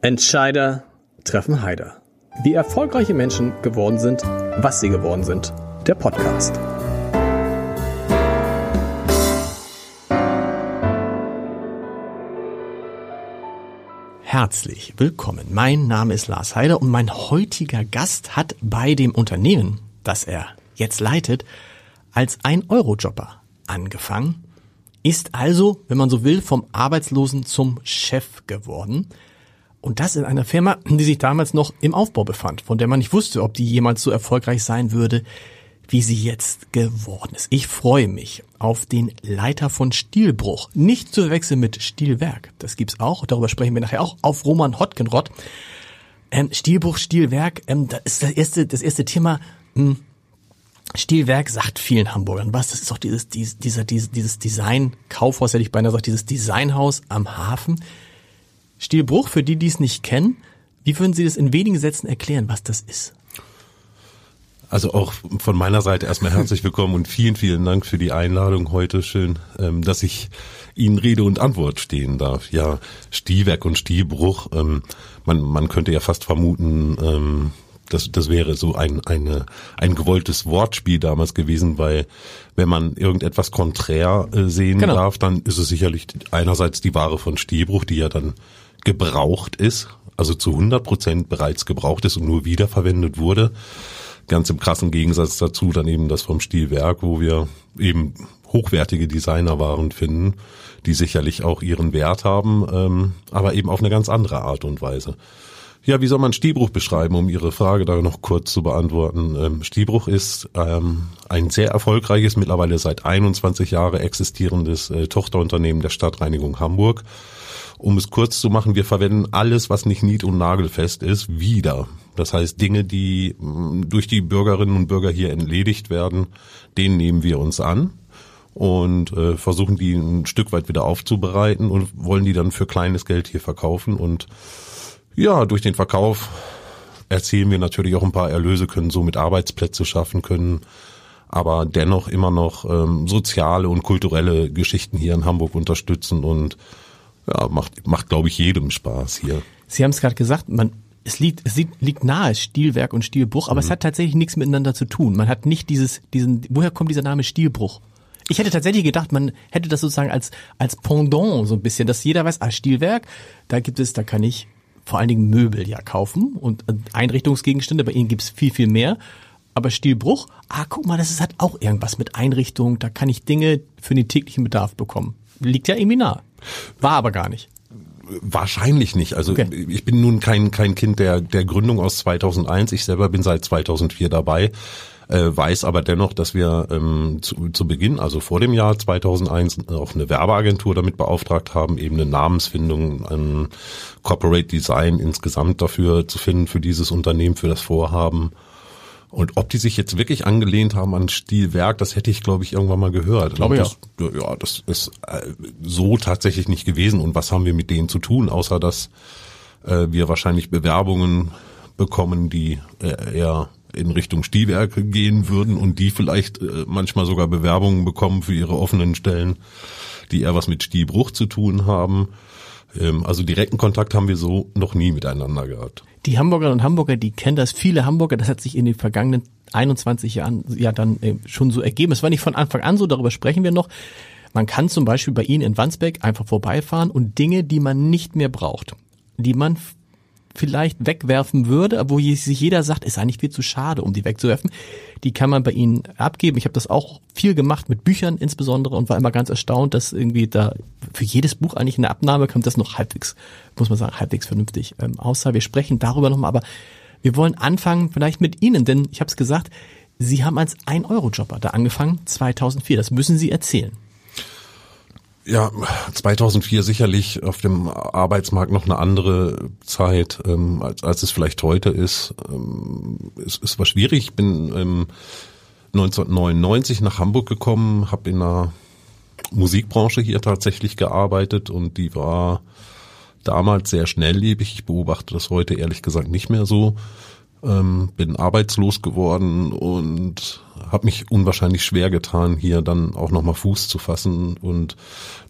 Entscheider treffen Heider. Wie erfolgreiche Menschen geworden sind, was sie geworden sind. Der Podcast. Herzlich willkommen. Mein Name ist Lars Heider und mein heutiger Gast hat bei dem Unternehmen, das er jetzt leitet, als ein Eurojobber angefangen, ist also, wenn man so will, vom Arbeitslosen zum Chef geworden. Und das in einer Firma, die sich damals noch im Aufbau befand, von der man nicht wusste, ob die jemals so erfolgreich sein würde, wie sie jetzt geworden ist. Ich freue mich auf den Leiter von Stilbruch. Nicht zu verwechseln mit Stilwerk. Das gibt's auch. Darüber sprechen wir nachher auch. Auf Roman Hotgenrott. Ähm, Stilbruch, Stilwerk, ähm, das ist das erste, das erste Thema. Hm. Stilwerk sagt vielen Hamburgern was. Das ist doch dieses, dieses, dieser, dieses, dieses Design-Kaufhaus, hätte ich beinahe gesagt, dieses Designhaus am Hafen. Stilbruch, für die, die es nicht kennen, wie würden Sie das in wenigen Sätzen erklären, was das ist? Also auch von meiner Seite erstmal herzlich willkommen und vielen, vielen Dank für die Einladung heute. Schön, ähm, dass ich Ihnen Rede und Antwort stehen darf. Ja, Stilwerk und Stilbruch. Ähm, man, man könnte ja fast vermuten, ähm, das, das wäre so ein, eine, ein gewolltes Wortspiel damals gewesen, weil wenn man irgendetwas konträr äh, sehen genau. darf, dann ist es sicherlich einerseits die Ware von Stilbruch, die ja dann gebraucht ist, also zu 100 Prozent bereits gebraucht ist und nur wiederverwendet wurde. Ganz im krassen Gegensatz dazu dann eben das vom Stilwerk, wo wir eben hochwertige Designerwaren finden, die sicherlich auch ihren Wert haben, ähm, aber eben auf eine ganz andere Art und Weise. Ja, wie soll man Stiebruch beschreiben, um Ihre Frage da noch kurz zu beantworten? Ähm, Stiebruch ist ähm, ein sehr erfolgreiches, mittlerweile seit 21 Jahren existierendes äh, Tochterunternehmen der Stadtreinigung Hamburg. Um es kurz zu machen, wir verwenden alles, was nicht nied- und nagelfest ist, wieder. Das heißt, Dinge, die mm, durch die Bürgerinnen und Bürger hier entledigt werden, denen nehmen wir uns an und äh, versuchen die ein Stück weit wieder aufzubereiten und wollen die dann für kleines Geld hier verkaufen und ja, durch den Verkauf erzielen wir natürlich auch ein paar Erlöse, können somit Arbeitsplätze schaffen, können aber dennoch immer noch ähm, soziale und kulturelle Geschichten hier in Hamburg unterstützen und ja, macht, macht glaube ich, jedem Spaß hier. Sie haben es gerade gesagt, man es liegt, es liegt nahe Stilwerk und Stilbruch, aber mhm. es hat tatsächlich nichts miteinander zu tun. Man hat nicht dieses, diesen, woher kommt dieser Name Stilbruch? Ich hätte tatsächlich gedacht, man hätte das sozusagen als, als Pendant so ein bisschen, dass jeder weiß, ah, Stilwerk, da gibt es, da kann ich vor allen Dingen Möbel ja kaufen und Einrichtungsgegenstände, bei ihnen gibt's viel, viel mehr. Aber Stilbruch, ah, guck mal, das ist, hat auch irgendwas mit Einrichtung, da kann ich Dinge für den täglichen Bedarf bekommen. Liegt ja irgendwie nah. War aber gar nicht. Wahrscheinlich nicht. Also okay. ich bin nun kein, kein Kind der, der Gründung aus 2001. Ich selber bin seit 2004 dabei äh, weiß aber dennoch, dass wir ähm, zu, zu Beginn, also vor dem Jahr 2001, auch eine Werbeagentur damit beauftragt haben, eben eine Namensfindung, ein Corporate Design insgesamt dafür zu finden, für dieses Unternehmen, für das Vorhaben. Und ob die sich jetzt wirklich angelehnt haben an Stilwerk, das hätte ich, glaube ich, irgendwann mal gehört. Glaube ja. ja, das ist äh, so tatsächlich nicht gewesen. Und was haben wir mit denen zu tun, außer dass äh, wir wahrscheinlich Bewerbungen bekommen, die äh, eher in Richtung Stilwerke gehen würden und die vielleicht äh, manchmal sogar Bewerbungen bekommen für ihre offenen Stellen, die eher was mit Stilbruch zu tun haben. Ähm, also direkten Kontakt haben wir so noch nie miteinander gehabt. Die Hamburgerinnen und Hamburger, die kennen das, viele Hamburger, das hat sich in den vergangenen 21 Jahren ja dann äh, schon so ergeben. Es war nicht von Anfang an so, darüber sprechen wir noch. Man kann zum Beispiel bei Ihnen in Wandsbek einfach vorbeifahren und Dinge, die man nicht mehr braucht, die man vielleicht wegwerfen würde, wo sich jeder sagt, ist eigentlich viel zu schade, um die wegzuwerfen. Die kann man bei ihnen abgeben. Ich habe das auch viel gemacht mit Büchern insbesondere und war immer ganz erstaunt, dass irgendwie da für jedes Buch eigentlich eine Abnahme kommt, das noch halbwegs, muss man sagen, halbwegs vernünftig ähm, aussah. Wir sprechen darüber nochmal, aber wir wollen anfangen vielleicht mit Ihnen, denn ich habe es gesagt, Sie haben als 1-Euro-Jobber da angefangen, 2004. Das müssen Sie erzählen. Ja, 2004 sicherlich auf dem Arbeitsmarkt noch eine andere Zeit, ähm, als, als es vielleicht heute ist. Ähm, es, es war schwierig. Ich bin ähm, 1999 nach Hamburg gekommen, habe in einer Musikbranche hier tatsächlich gearbeitet und die war damals sehr schnelllebig. Ich beobachte das heute ehrlich gesagt nicht mehr so. Ähm, bin arbeitslos geworden und habe mich unwahrscheinlich schwer getan, hier dann auch nochmal Fuß zu fassen und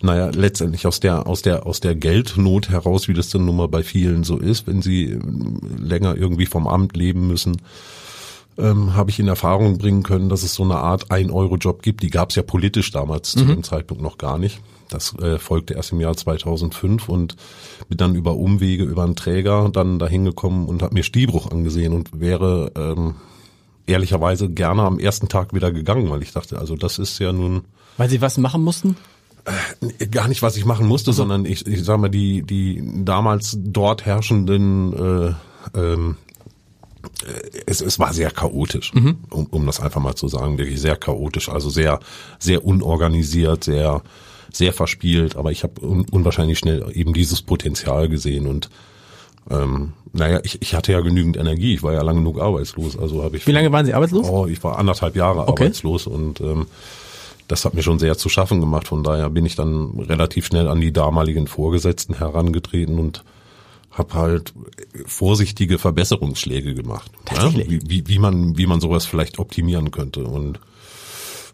naja, letztendlich aus der, aus der, aus der Geldnot heraus, wie das dann nun mal bei vielen so ist, wenn sie ähm, länger irgendwie vom Amt leben müssen, ähm, habe ich in Erfahrung bringen können, dass es so eine Art Ein-Euro-Job gibt. Die gab es ja politisch damals mhm. zu dem Zeitpunkt noch gar nicht. Das äh, folgte erst im Jahr 2005 und bin dann über Umwege, über einen Träger dann dahin gekommen und habe mir Stiebruch angesehen und wäre ähm, ehrlicherweise gerne am ersten Tag wieder gegangen, weil ich dachte, also das ist ja nun... Weil Sie was machen mussten? Äh, gar nicht, was ich machen musste, also. sondern ich, ich sag mal, die, die damals dort herrschenden äh, ähm, äh, es, es war sehr chaotisch, mhm. um, um das einfach mal zu sagen, wirklich sehr chaotisch, also sehr, sehr unorganisiert, sehr, sehr verspielt, aber ich habe un, unwahrscheinlich schnell eben dieses Potenzial gesehen und ähm, naja, ich, ich hatte ja genügend Energie, ich war ja lange genug arbeitslos, also habe ich. Wie lange waren Sie arbeitslos? Oh, ich war anderthalb Jahre okay. arbeitslos und ähm, das hat mir schon sehr zu schaffen gemacht. Von daher bin ich dann relativ schnell an die damaligen Vorgesetzten herangetreten und habe halt vorsichtige Verbesserungsschläge gemacht, ja? wie, wie, wie man wie man sowas vielleicht optimieren könnte und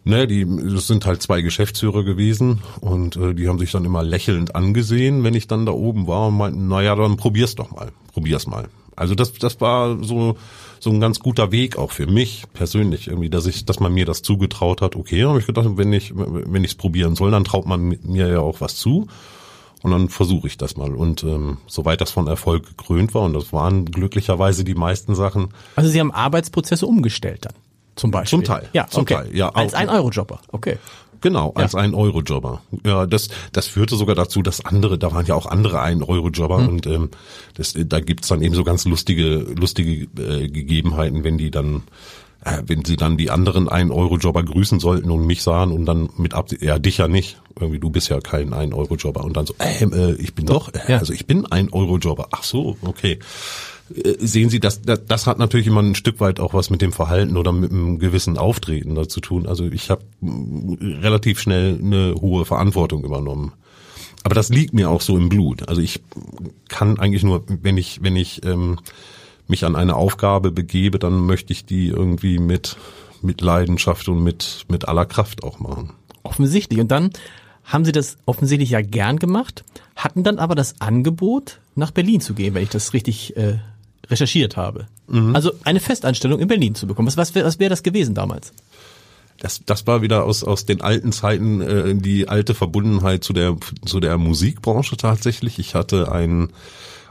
Ne, die das sind halt zwei Geschäftsführer gewesen und äh, die haben sich dann immer lächelnd angesehen, wenn ich dann da oben war und meinten, naja, dann probier's doch mal, probier's mal. Also das, das war so so ein ganz guter Weg auch für mich persönlich irgendwie, dass ich, dass man mir das zugetraut hat. Okay, habe ich gedacht, wenn ich wenn ich's probieren soll, dann traut man mir ja auch was zu und dann versuche ich das mal. Und ähm, soweit das von Erfolg gekrönt war, und das waren glücklicherweise die meisten Sachen. Also Sie haben Arbeitsprozesse umgestellt dann? Zum Beispiel. Zum Teil. Ja, zum okay. Teil. Ja, als ein Eurojobber. Okay. Genau, als ja. ein Eurojobber. Ja, das, das führte sogar dazu, dass andere, da waren ja auch andere ein Eurojobber hm. und ähm, das, da gibt's dann eben so ganz lustige, lustige äh, Gegebenheiten, wenn die dann äh, wenn sie dann die anderen ein Euro Jobber grüßen sollten und mich sahen und dann mit ab ja dich ja nicht irgendwie du bist ja kein ein Euro Jobber und dann so äh, äh ich bin doch, äh, ja. also ich bin ein Euro Jobber ach so okay sehen Sie, das, das, das hat natürlich immer ein Stück weit auch was mit dem Verhalten oder mit einem gewissen Auftreten da zu tun. Also ich habe relativ schnell eine hohe Verantwortung übernommen. Aber das liegt mir auch so im Blut. Also ich kann eigentlich nur, wenn ich, wenn ich ähm, mich an eine Aufgabe begebe, dann möchte ich die irgendwie mit, mit Leidenschaft und mit, mit aller Kraft auch machen. Offensichtlich. Und dann haben Sie das offensichtlich ja gern gemacht, hatten dann aber das Angebot, nach Berlin zu gehen, wenn ich das richtig äh, recherchiert habe. Mhm. Also eine Festanstellung in Berlin zu bekommen. Was, was wäre was wär das gewesen damals? Das, das war wieder aus, aus den alten Zeiten äh, die alte Verbundenheit zu der, zu der Musikbranche tatsächlich. Ich hatte einen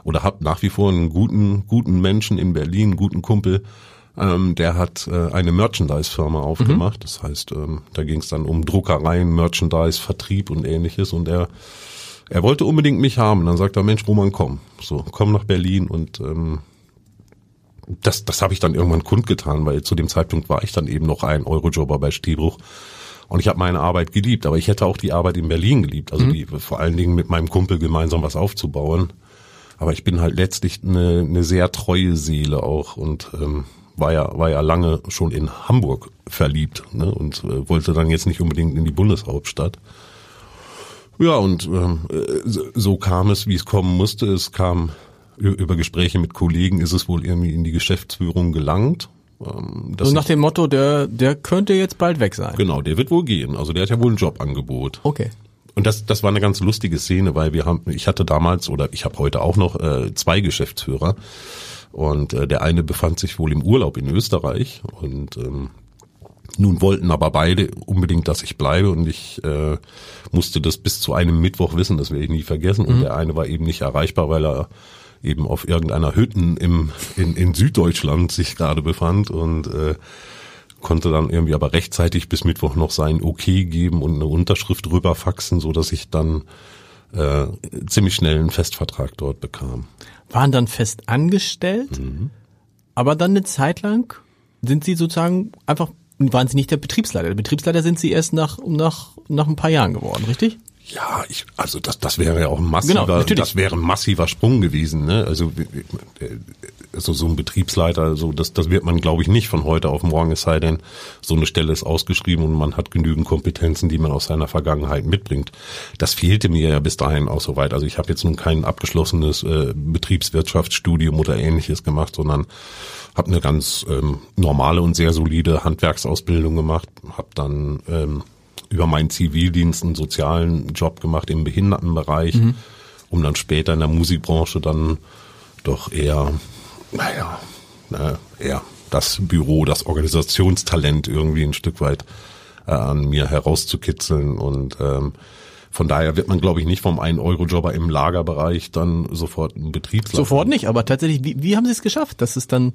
oder habe nach wie vor einen guten, guten Menschen in Berlin, einen guten Kumpel, ähm, der hat äh, eine Merchandise-Firma aufgemacht. Mhm. Das heißt, ähm, da ging es dann um Druckereien, Merchandise, Vertrieb und ähnliches. Und er, er wollte unbedingt mich haben. Dann sagt er, Mensch, Roman, komm. So, komm nach Berlin und ähm, das, das habe ich dann irgendwann kundgetan, weil zu dem Zeitpunkt war ich dann eben noch ein Eurojobber bei Stiebruch. Und ich habe meine Arbeit geliebt, aber ich hätte auch die Arbeit in Berlin geliebt, also mhm. die vor allen Dingen mit meinem Kumpel gemeinsam was aufzubauen. Aber ich bin halt letztlich eine, eine sehr treue Seele auch und ähm, war ja war ja lange schon in Hamburg verliebt ne, und äh, wollte dann jetzt nicht unbedingt in die Bundeshauptstadt. Ja und ähm, so, so kam es, wie es kommen musste. Es kam über Gespräche mit Kollegen ist es wohl irgendwie in die Geschäftsführung gelangt. Ähm, so nach dem Motto, der, der könnte jetzt bald weg sein. Genau, der wird wohl gehen. Also der hat ja wohl ein Jobangebot. Okay. Und das, das war eine ganz lustige Szene, weil wir haben, ich hatte damals oder ich habe heute auch noch äh, zwei Geschäftsführer und äh, der eine befand sich wohl im Urlaub in Österreich und ähm, nun wollten aber beide unbedingt, dass ich bleibe und ich äh, musste das bis zu einem Mittwoch wissen, das werde ich nie vergessen. Und mhm. der eine war eben nicht erreichbar, weil er eben auf irgendeiner Hütten im, in, in Süddeutschland sich gerade befand und äh, konnte dann irgendwie aber rechtzeitig bis Mittwoch noch sein Okay geben und eine Unterschrift rüber faxen, so dass ich dann äh, ziemlich schnell einen Festvertrag dort bekam. Waren dann fest angestellt, mhm. aber dann eine Zeit lang sind Sie sozusagen einfach waren Sie nicht der Betriebsleiter. Der Betriebsleiter sind Sie erst nach nach nach ein paar Jahren geworden, richtig? Ja, ich, also das, das wäre ja auch ein massiver, genau, das wäre ein massiver Sprung gewesen. Ne? Also so, so ein Betriebsleiter, so das, das wird man, glaube ich, nicht von heute auf morgen, es sei denn, so eine Stelle ist ausgeschrieben und man hat genügend Kompetenzen, die man aus seiner Vergangenheit mitbringt. Das fehlte mir ja bis dahin auch so weit. Also ich habe jetzt nun kein abgeschlossenes äh, Betriebswirtschaftsstudium oder ähnliches gemacht, sondern habe eine ganz ähm, normale und sehr solide Handwerksausbildung gemacht, habe dann ähm, über meinen Zivildienst einen sozialen Job gemacht im Behindertenbereich, mhm. um dann später in der Musikbranche dann doch eher, naja, na, eher das Büro, das Organisationstalent irgendwie ein Stück weit äh, an mir herauszukitzeln und ähm, von daher wird man, glaube ich, nicht vom 1-Euro-Jobber im Lagerbereich dann sofort ein Betriebsleiter. Sofort nicht, aber tatsächlich, wie, wie haben Sie es geschafft, dass es dann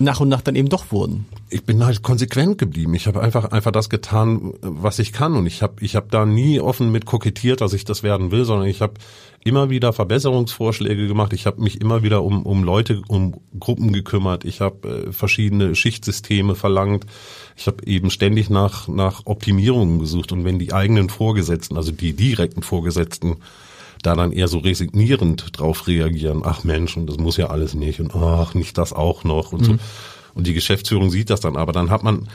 nach und nach dann eben doch wurden? Ich bin halt konsequent geblieben. Ich habe einfach einfach das getan, was ich kann und ich habe ich habe da nie offen mit kokettiert, dass ich das werden will, sondern ich habe immer wieder Verbesserungsvorschläge gemacht. Ich habe mich immer wieder um um Leute, um Gruppen gekümmert. Ich habe äh, verschiedene Schichtsysteme verlangt. Ich habe eben ständig nach nach Optimierungen gesucht und wenn die eigenen Vorgesetzten, also die direkten Vorgesetzten da dann eher so resignierend drauf reagieren, ach Mensch, und das muss ja alles nicht und ach, nicht das auch noch und mhm. so. Und die Geschäftsführung sieht das dann, aber dann hat man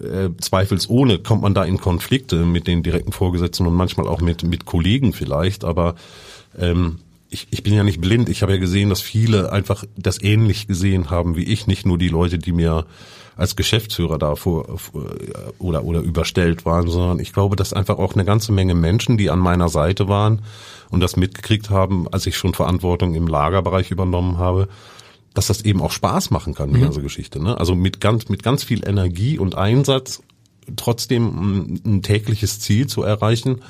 äh, zweifelsohne kommt man da in Konflikte mit den direkten Vorgesetzten und manchmal auch mit mit Kollegen vielleicht, aber ähm, ich, ich bin ja nicht blind. Ich habe ja gesehen, dass viele einfach das ähnlich gesehen haben wie ich, nicht nur die Leute, die mir als Geschäftsführer da vor, oder oder überstellt waren, sondern ich glaube, dass einfach auch eine ganze Menge Menschen, die an meiner Seite waren und das mitgekriegt haben, als ich schon Verantwortung im Lagerbereich übernommen habe, dass das eben auch Spaß machen kann, die mhm. ganze Geschichte. Ne? Also mit ganz, mit ganz viel Energie und Einsatz trotzdem ein, ein tägliches Ziel zu erreichen,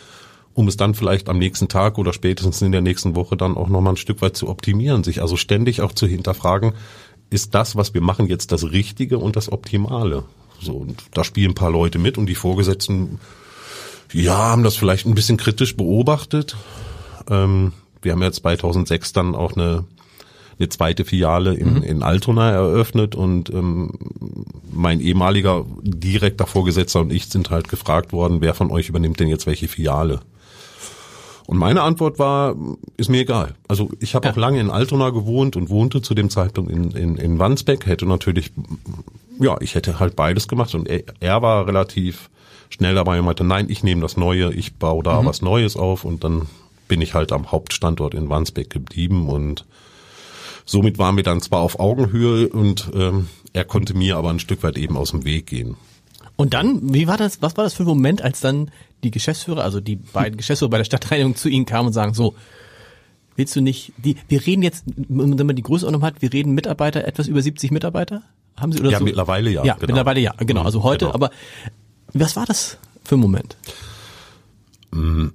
um es dann vielleicht am nächsten Tag oder spätestens in der nächsten Woche dann auch nochmal ein Stück weit zu optimieren, sich also ständig auch zu hinterfragen, ist das, was wir machen, jetzt das Richtige und das Optimale? So, und da spielen ein paar Leute mit und die Vorgesetzten, ja, haben das vielleicht ein bisschen kritisch beobachtet, ähm, wir haben ja 2006 dann auch eine, eine zweite Filiale in, mhm. in Altona eröffnet und ähm, mein ehemaliger direkter Vorgesetzter und ich sind halt gefragt worden, wer von euch übernimmt denn jetzt welche Filiale? Und meine Antwort war, ist mir egal. Also ich habe ja. auch lange in Altona gewohnt und wohnte zu dem Zeitpunkt in, in, in Wandsbeck, hätte natürlich, ja, ich hätte halt beides gemacht und er, er war relativ schnell dabei und meinte, nein, ich nehme das Neue, ich baue da mhm. was Neues auf und dann bin ich halt am Hauptstandort in Wandsbek geblieben und somit waren wir dann zwar auf Augenhöhe und ähm, er konnte mir aber ein Stück weit eben aus dem Weg gehen. Und dann, wie war das, was war das für ein Moment, als dann die Geschäftsführer, also die beiden Geschäftsführer bei der Stadtreinigung zu Ihnen kamen und sagen, so, willst du nicht, die, wir reden jetzt, wenn man die Größenordnung hat, wir reden Mitarbeiter, etwas über 70 Mitarbeiter? Haben Sie oder ja, so? mittlerweile ja. Ja, genau. mittlerweile ja, genau. Also heute, genau. aber was war das für ein Moment? Mm,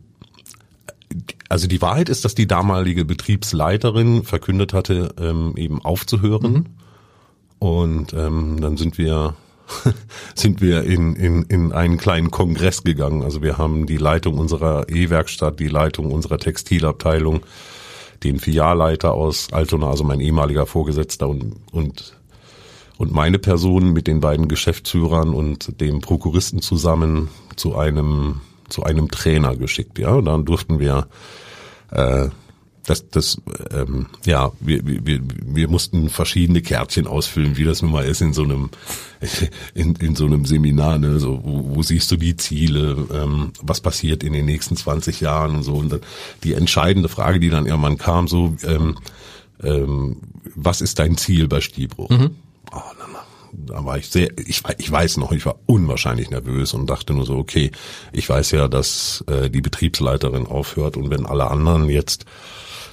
also die Wahrheit ist, dass die damalige Betriebsleiterin verkündet hatte, ähm, eben aufzuhören. Mhm. Und ähm, dann sind wir sind wir in, in, in einen kleinen Kongress gegangen. Also wir haben die Leitung unserer E-Werkstatt, die Leitung unserer Textilabteilung, den Filialleiter aus Altona, also mein ehemaliger Vorgesetzter und, und, und meine Person mit den beiden Geschäftsführern und dem Prokuristen zusammen zu einem zu einem Trainer geschickt. Ja, und dann durften wir äh, das, das, ähm, ja, wir, wir, wir mussten verschiedene Kärtchen ausfüllen, wie das nun mal ist in so einem, in, in so einem Seminar, ne, so, wo, wo siehst du die Ziele, ähm, was passiert in den nächsten 20 Jahren und so. Und dann die entscheidende Frage, die dann irgendwann kam, so, ähm, ähm, was ist dein Ziel bei Stiebruch? Mhm. Oh, dann da war ich sehr, ich, ich weiß noch, ich war unwahrscheinlich nervös und dachte nur so, okay, ich weiß ja, dass äh, die Betriebsleiterin aufhört und wenn alle anderen jetzt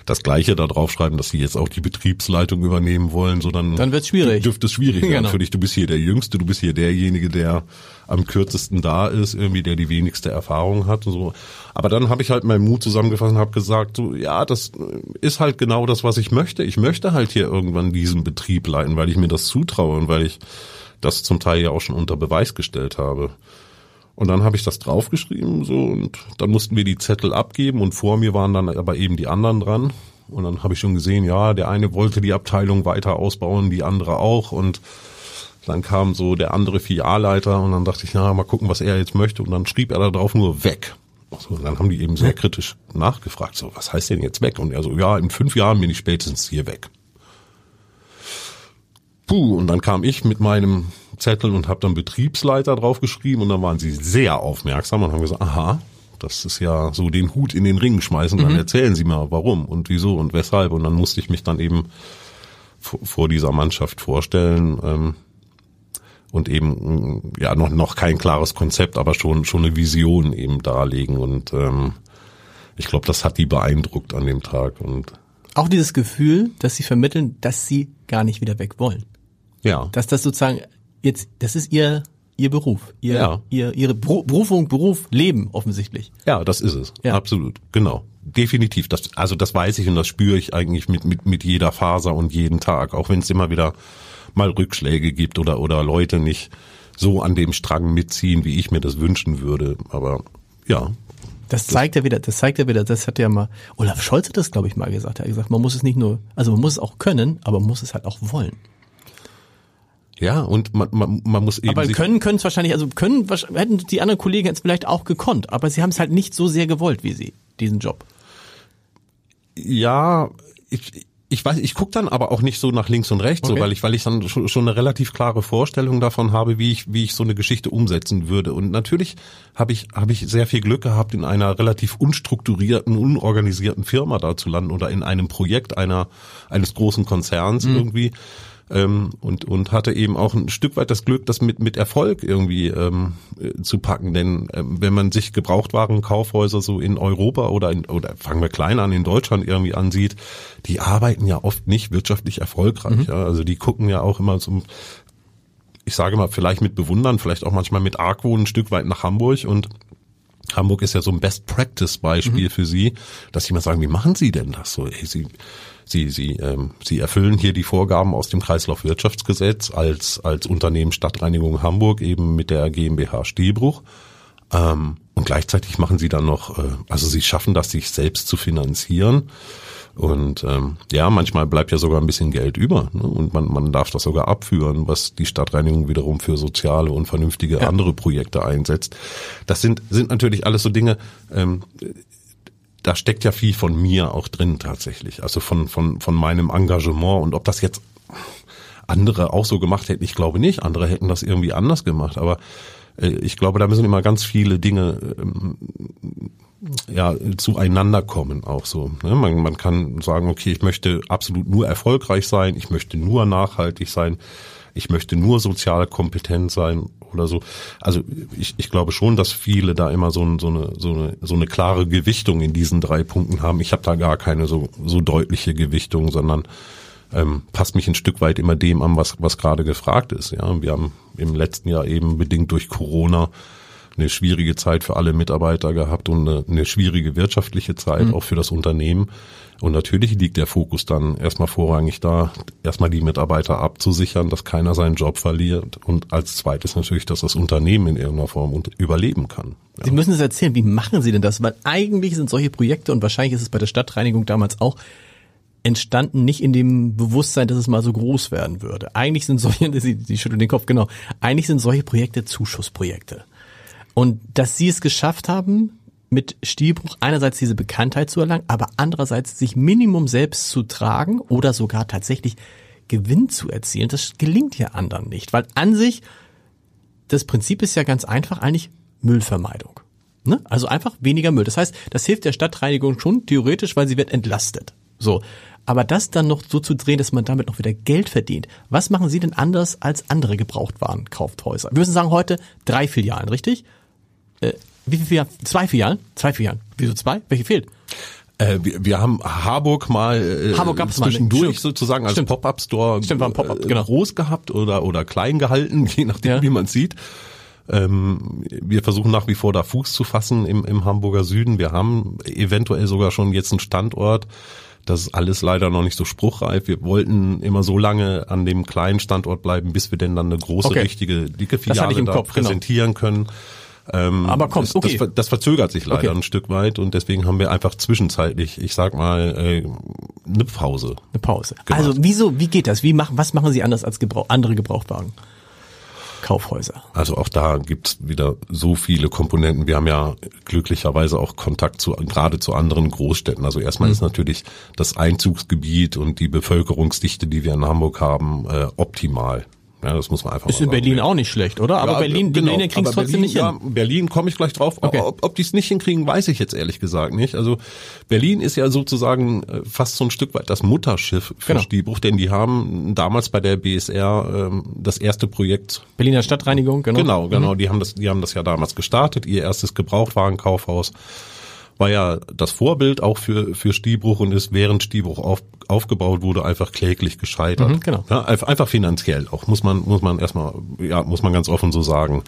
das Gleiche da draufschreiben, dass sie jetzt auch die Betriebsleitung übernehmen wollen, so dann, dann wird's schwierig. Dürfte es schwierig werden genau. für dich. Du bist hier der Jüngste, du bist hier derjenige, der am kürzesten da ist, irgendwie der die wenigste Erfahrung hat und so. Aber dann habe ich halt meinen Mut zusammengefasst und habe gesagt, so ja, das ist halt genau das, was ich möchte. Ich möchte halt hier irgendwann diesen Betrieb leiten, weil ich mir das zutraue und weil ich das zum Teil ja auch schon unter Beweis gestellt habe. Und dann habe ich das draufgeschrieben so und dann mussten wir die Zettel abgeben und vor mir waren dann aber eben die anderen dran. Und dann habe ich schon gesehen, ja, der eine wollte die Abteilung weiter ausbauen, die andere auch und dann kam so der andere Filialleiter und dann dachte ich, na, mal gucken, was er jetzt möchte. Und dann schrieb er da drauf nur weg. So, und dann haben die eben sehr kritisch nachgefragt, so, was heißt denn jetzt weg? Und er so, ja, in fünf Jahren bin ich spätestens hier weg. puh, und dann kam ich mit meinem Zettel und habe dann Betriebsleiter draufgeschrieben und dann waren sie sehr aufmerksam und haben gesagt, aha, das ist ja so den Hut in den Ring schmeißen, dann mhm. erzählen Sie mal, warum und wieso und weshalb. Und dann musste ich mich dann eben vor dieser Mannschaft vorstellen ähm, und eben ja noch noch kein klares Konzept, aber schon schon eine Vision eben darlegen und ähm, ich glaube, das hat die beeindruckt an dem Tag und auch dieses Gefühl, dass sie vermitteln, dass sie gar nicht wieder weg wollen. Ja. Dass das sozusagen jetzt, das ist ihr ihr Beruf, ihr, ja. ihr ihre Berufung, Beruf, Leben offensichtlich. Ja, das ist es. Ja. Absolut, genau. Definitiv. Das, also das weiß ich und das spüre ich eigentlich mit mit mit jeder Faser und jeden Tag, auch wenn es immer wieder mal Rückschläge gibt oder oder Leute nicht so an dem Strang mitziehen, wie ich mir das wünschen würde. Aber ja, das zeigt ja wieder, das zeigt ja wieder, das hat ja mal, Olaf Scholz hat das, glaube ich, mal gesagt. Er hat gesagt, man muss es nicht nur, also man muss es auch können, aber man muss es halt auch wollen. Ja, und man, man, man muss eben. Aber können können es wahrscheinlich, also können hätten die anderen Kollegen jetzt vielleicht auch gekonnt, aber sie haben es halt nicht so sehr gewollt wie sie, diesen Job. Ja, ich, ich weiß, ich gucke dann aber auch nicht so nach links und rechts, okay. so, weil ich, weil ich dann schon, schon eine relativ klare Vorstellung davon habe, wie ich, wie ich so eine Geschichte umsetzen würde. Und natürlich habe ich, habe ich sehr viel Glück gehabt, in einer relativ unstrukturierten, unorganisierten Firma da zu landen oder in einem Projekt einer eines großen Konzerns mhm. irgendwie ähm, und und hatte eben auch ein Stück weit das Glück, das mit mit Erfolg irgendwie ähm, äh, zu packen. Denn ähm, wenn man sich Gebrauchtwarenkaufhäuser so in Europa oder in, oder fangen wir klein an in Deutschland irgendwie ansieht, die arbeiten ja oft nicht wirtschaftlich erfolgreich. Mhm. Ja? Also die gucken ja auch immer zum ich sage mal, vielleicht mit Bewundern, vielleicht auch manchmal mit Argwohn ein Stück weit nach Hamburg und Hamburg ist ja so ein Best Practice Beispiel mhm. für Sie, dass Sie mal sagen, wie machen Sie denn das so? Ey, Sie Sie, sie, ähm, sie erfüllen hier die Vorgaben aus dem Kreislaufwirtschaftsgesetz als, als Unternehmen Stadtreinigung Hamburg eben mit der GmbH Stielbruch. Ähm, und gleichzeitig machen sie dann noch, äh, also sie schaffen das, sich selbst zu finanzieren. Und ähm, ja, manchmal bleibt ja sogar ein bisschen Geld über ne? und man, man darf das sogar abführen, was die Stadtreinigung wiederum für soziale und vernünftige ja. andere Projekte einsetzt. Das sind, sind natürlich alles so Dinge, ähm, da steckt ja viel von mir auch drin tatsächlich. Also von, von, von meinem Engagement und ob das jetzt andere auch so gemacht hätten, ich glaube nicht. Andere hätten das irgendwie anders gemacht. Aber äh, ich glaube, da müssen immer ganz viele Dinge ähm, ja zueinander kommen auch so. Ne? Man, man kann sagen, okay, ich möchte absolut nur erfolgreich sein, ich möchte nur nachhaltig sein, ich möchte nur sozial kompetent sein oder so. Also ich, ich glaube schon, dass viele da immer so, so, eine, so, eine, so eine klare Gewichtung in diesen drei Punkten haben. Ich habe da gar keine so, so deutliche Gewichtung, sondern ähm, passt mich ein Stück weit immer dem an, was, was gerade gefragt ist. Ja, wir haben im letzten Jahr eben bedingt durch Corona eine schwierige Zeit für alle Mitarbeiter gehabt und eine, eine schwierige wirtschaftliche Zeit mhm. auch für das Unternehmen. Und natürlich liegt der Fokus dann erstmal vorrangig da, erstmal die Mitarbeiter abzusichern, dass keiner seinen Job verliert und als zweites natürlich, dass das Unternehmen in irgendeiner Form überleben kann. Ja. Sie müssen es erzählen, wie machen Sie denn das? Weil eigentlich sind solche Projekte und wahrscheinlich ist es bei der Stadtreinigung damals auch entstanden nicht in dem Bewusstsein, dass es mal so groß werden würde. Eigentlich sind solche, Sie, Sie schütteln den Kopf, genau, eigentlich sind solche Projekte Zuschussprojekte. Und dass Sie es geschafft haben, mit Stilbruch einerseits diese Bekanntheit zu erlangen, aber andererseits sich Minimum selbst zu tragen oder sogar tatsächlich Gewinn zu erzielen. Das gelingt ja anderen nicht, weil an sich das Prinzip ist ja ganz einfach eigentlich Müllvermeidung. Ne? Also einfach weniger Müll. Das heißt, das hilft der Stadtreinigung schon theoretisch, weil sie wird entlastet. So. Aber das dann noch so zu drehen, dass man damit noch wieder Geld verdient. Was machen Sie denn anders als andere Gebrauchtwarenkaufhäuser? Wir müssen sagen heute drei Filialen, richtig? Äh, wie viele Filialen? Zwei Filialen? Zwei Filialen. Wieso zwei? Welche fehlt? Äh, wir, wir haben Harburg mal äh, Harburg gab's zwischendurch mal, sozusagen als Pop-up-Store Stimmt, war ein Pop-up, äh, genau. groß gehabt oder oder klein gehalten, je nachdem ja. wie man sieht. Ähm, wir versuchen nach wie vor da Fuß zu fassen im, im Hamburger Süden. Wir haben eventuell sogar schon jetzt einen Standort. Das ist alles leider noch nicht so spruchreif. Wir wollten immer so lange an dem kleinen Standort bleiben, bis wir denn dann eine große, okay. richtige, dicke Filiale da Kopf, genau. präsentieren genau. können. Ähm, Aber kommt, okay. Das, das, verzögert sich leider okay. ein Stück weit und deswegen haben wir einfach zwischenzeitlich, ich sag mal, äh, eine Pause. Eine Pause. Gemacht. Also wieso, wie geht das? Wie machen, was machen Sie anders als Gebrauch, andere Gebrauchtwagen? Kaufhäuser. Also auch da gibt's wieder so viele Komponenten. Wir haben ja glücklicherweise auch Kontakt zu gerade zu anderen Großstädten. Also erstmal mhm. ist natürlich das Einzugsgebiet und die Bevölkerungsdichte, die wir in Hamburg haben, äh, optimal. Ja, das muss man einfach Ist in Berlin auch nicht schlecht, oder? Aber ja, Berlin, die genau. Berliner kriegen es trotzdem Berlin, nicht hin. Ja, Berlin komme ich gleich drauf. Okay. Ob, ob die es nicht hinkriegen, weiß ich jetzt ehrlich gesagt nicht. Also Berlin ist ja sozusagen äh, fast so ein Stück weit das Mutterschiff für genau. Stiebruch, denn die haben damals bei der BSR ähm, das erste Projekt. Berliner Stadtreinigung, genau. Genau, genau. Mhm. Die haben das, die haben das ja damals gestartet, ihr erstes Gebrauchtwarenkaufhaus war ja das Vorbild auch für, für Stiebruch und ist während Stiebruch auf, aufgebaut wurde einfach kläglich gescheitert. Mhm, genau. Ja, einfach finanziell auch, muss man, muss man erstmal, ja, muss man ganz offen so sagen.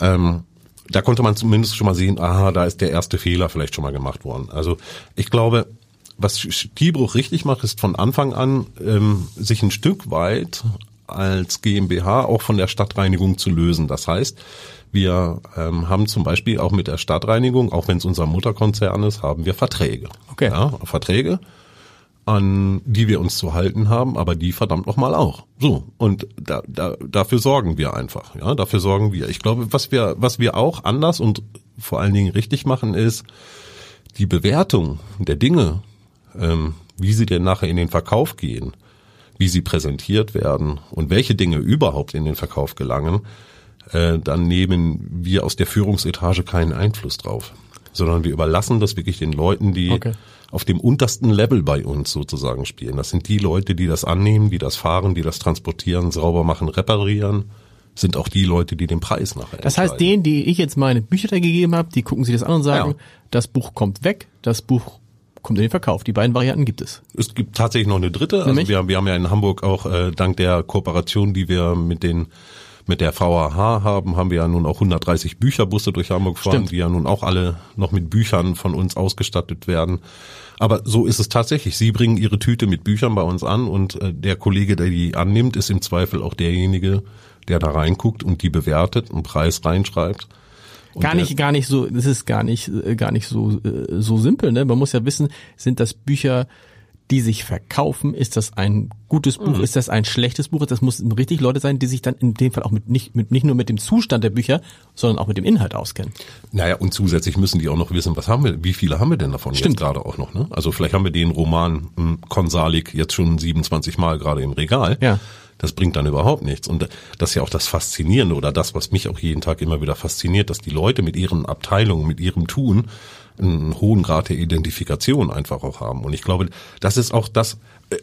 Ähm, da konnte man zumindest schon mal sehen, aha, da ist der erste Fehler vielleicht schon mal gemacht worden. Also ich glaube, was Stiebruch richtig macht, ist von Anfang an ähm, sich ein Stück weit als GmbH auch von der Stadtreinigung zu lösen. Das heißt, wir ähm, haben zum Beispiel auch mit der Stadtreinigung, auch wenn es unser Mutterkonzern ist, haben wir Verträge. Okay. Ja, Verträge, an die wir uns zu halten haben, aber die verdammt nochmal auch. So und da, da, dafür sorgen wir einfach. Ja, dafür sorgen wir. Ich glaube, was wir was wir auch anders und vor allen Dingen richtig machen, ist die Bewertung der Dinge, ähm, wie sie denn nachher in den Verkauf gehen, wie sie präsentiert werden und welche Dinge überhaupt in den Verkauf gelangen äh, dann nehmen wir aus der Führungsetage keinen Einfluss drauf, sondern wir überlassen das wirklich den Leuten, die okay. auf dem untersten Level bei uns sozusagen spielen. Das sind die Leute, die das annehmen, die das fahren, die das transportieren, sauber machen, reparieren sind auch die Leute, die den Preis nachher Das heißt, denen, die ich jetzt meine Bücher da gegeben habe, die gucken sich das an und sagen, ja. das Buch kommt weg, das Buch kommt in den Verkauf. Die beiden Varianten gibt es. Es gibt tatsächlich noch eine dritte. Also wir, wir haben ja in Hamburg auch äh, dank der Kooperation, die wir mit den mit der VAH haben, haben wir ja nun auch 130 Bücherbusse durch Hamburg fahren, Stimmt. die ja nun auch alle noch mit Büchern von uns ausgestattet werden. Aber so ist es tatsächlich. Sie bringen ihre Tüte mit Büchern bei uns an und äh, der Kollege, der die annimmt, ist im Zweifel auch derjenige, der da reinguckt und die bewertet, einen Preis reinschreibt. Und gar nicht, gar nicht so, das ist gar nicht, äh, gar nicht so, äh, so simpel, ne? Man muss ja wissen, sind das Bücher, die sich verkaufen. Ist das ein gutes Buch? Mhm. Ist das ein schlechtes Buch? Das muss richtig Leute sein, die sich dann in dem Fall auch mit nicht, mit, nicht nur mit dem Zustand der Bücher, sondern auch mit dem Inhalt auskennen. Naja, und zusätzlich müssen die auch noch wissen, was haben wir, wie viele haben wir denn davon Stimmt. jetzt gerade auch noch, ne? Also vielleicht haben wir den Roman hm, Konsalik jetzt schon 27 Mal gerade im Regal. Ja. Das bringt dann überhaupt nichts. Und das ist ja auch das Faszinierende oder das, was mich auch jeden Tag immer wieder fasziniert, dass die Leute mit ihren Abteilungen, mit ihrem Tun einen hohen Grad der Identifikation einfach auch haben. Und ich glaube, das ist auch das, äh,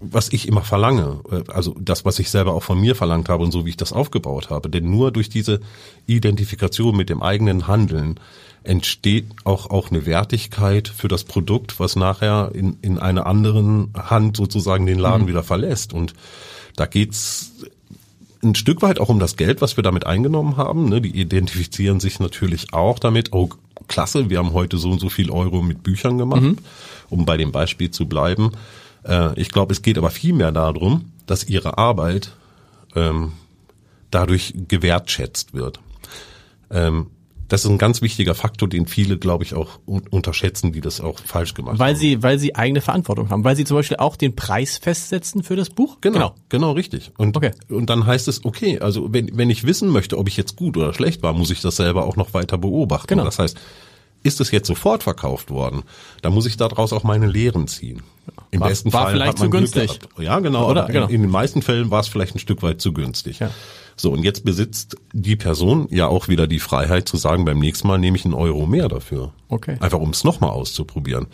was ich immer verlange, äh, also das, was ich selber auch von mir verlangt habe und so wie ich das aufgebaut habe. Denn nur durch diese Identifikation mit dem eigenen Handeln entsteht auch, auch eine Wertigkeit für das Produkt, was nachher in, in einer anderen Hand sozusagen den Laden mhm. wieder verlässt. Und da geht's ein Stück weit auch um das Geld, was wir damit eingenommen haben. Ne? Die identifizieren sich natürlich auch damit. Oh, klasse, wir haben heute so und so viel Euro mit Büchern gemacht, mhm. um bei dem Beispiel zu bleiben. Äh, ich glaube, es geht aber viel mehr darum, dass ihre Arbeit ähm, dadurch gewertschätzt wird. Ähm, das ist ein ganz wichtiger Faktor, den viele, glaube ich, auch unterschätzen, die das auch falsch gemacht weil haben. Sie, weil sie eigene Verantwortung haben, weil sie zum Beispiel auch den Preis festsetzen für das Buch? Genau, genau, genau richtig. Und, okay. und dann heißt es, okay, also wenn, wenn ich wissen möchte, ob ich jetzt gut oder schlecht war, muss ich das selber auch noch weiter beobachten. Genau. Das heißt, ist es jetzt sofort verkauft worden, dann muss ich daraus auch meine Lehren ziehen. Im war, besten war Fall vielleicht hat man zu günstig. Ja, genau. Oder? genau. In, in, den meisten Fällen war es vielleicht ein Stück weit zu günstig. Ja. So, und jetzt besitzt die Person ja auch wieder die Freiheit zu sagen, beim nächsten Mal nehme ich einen Euro mehr dafür. Okay. Einfach um es nochmal auszuprobieren.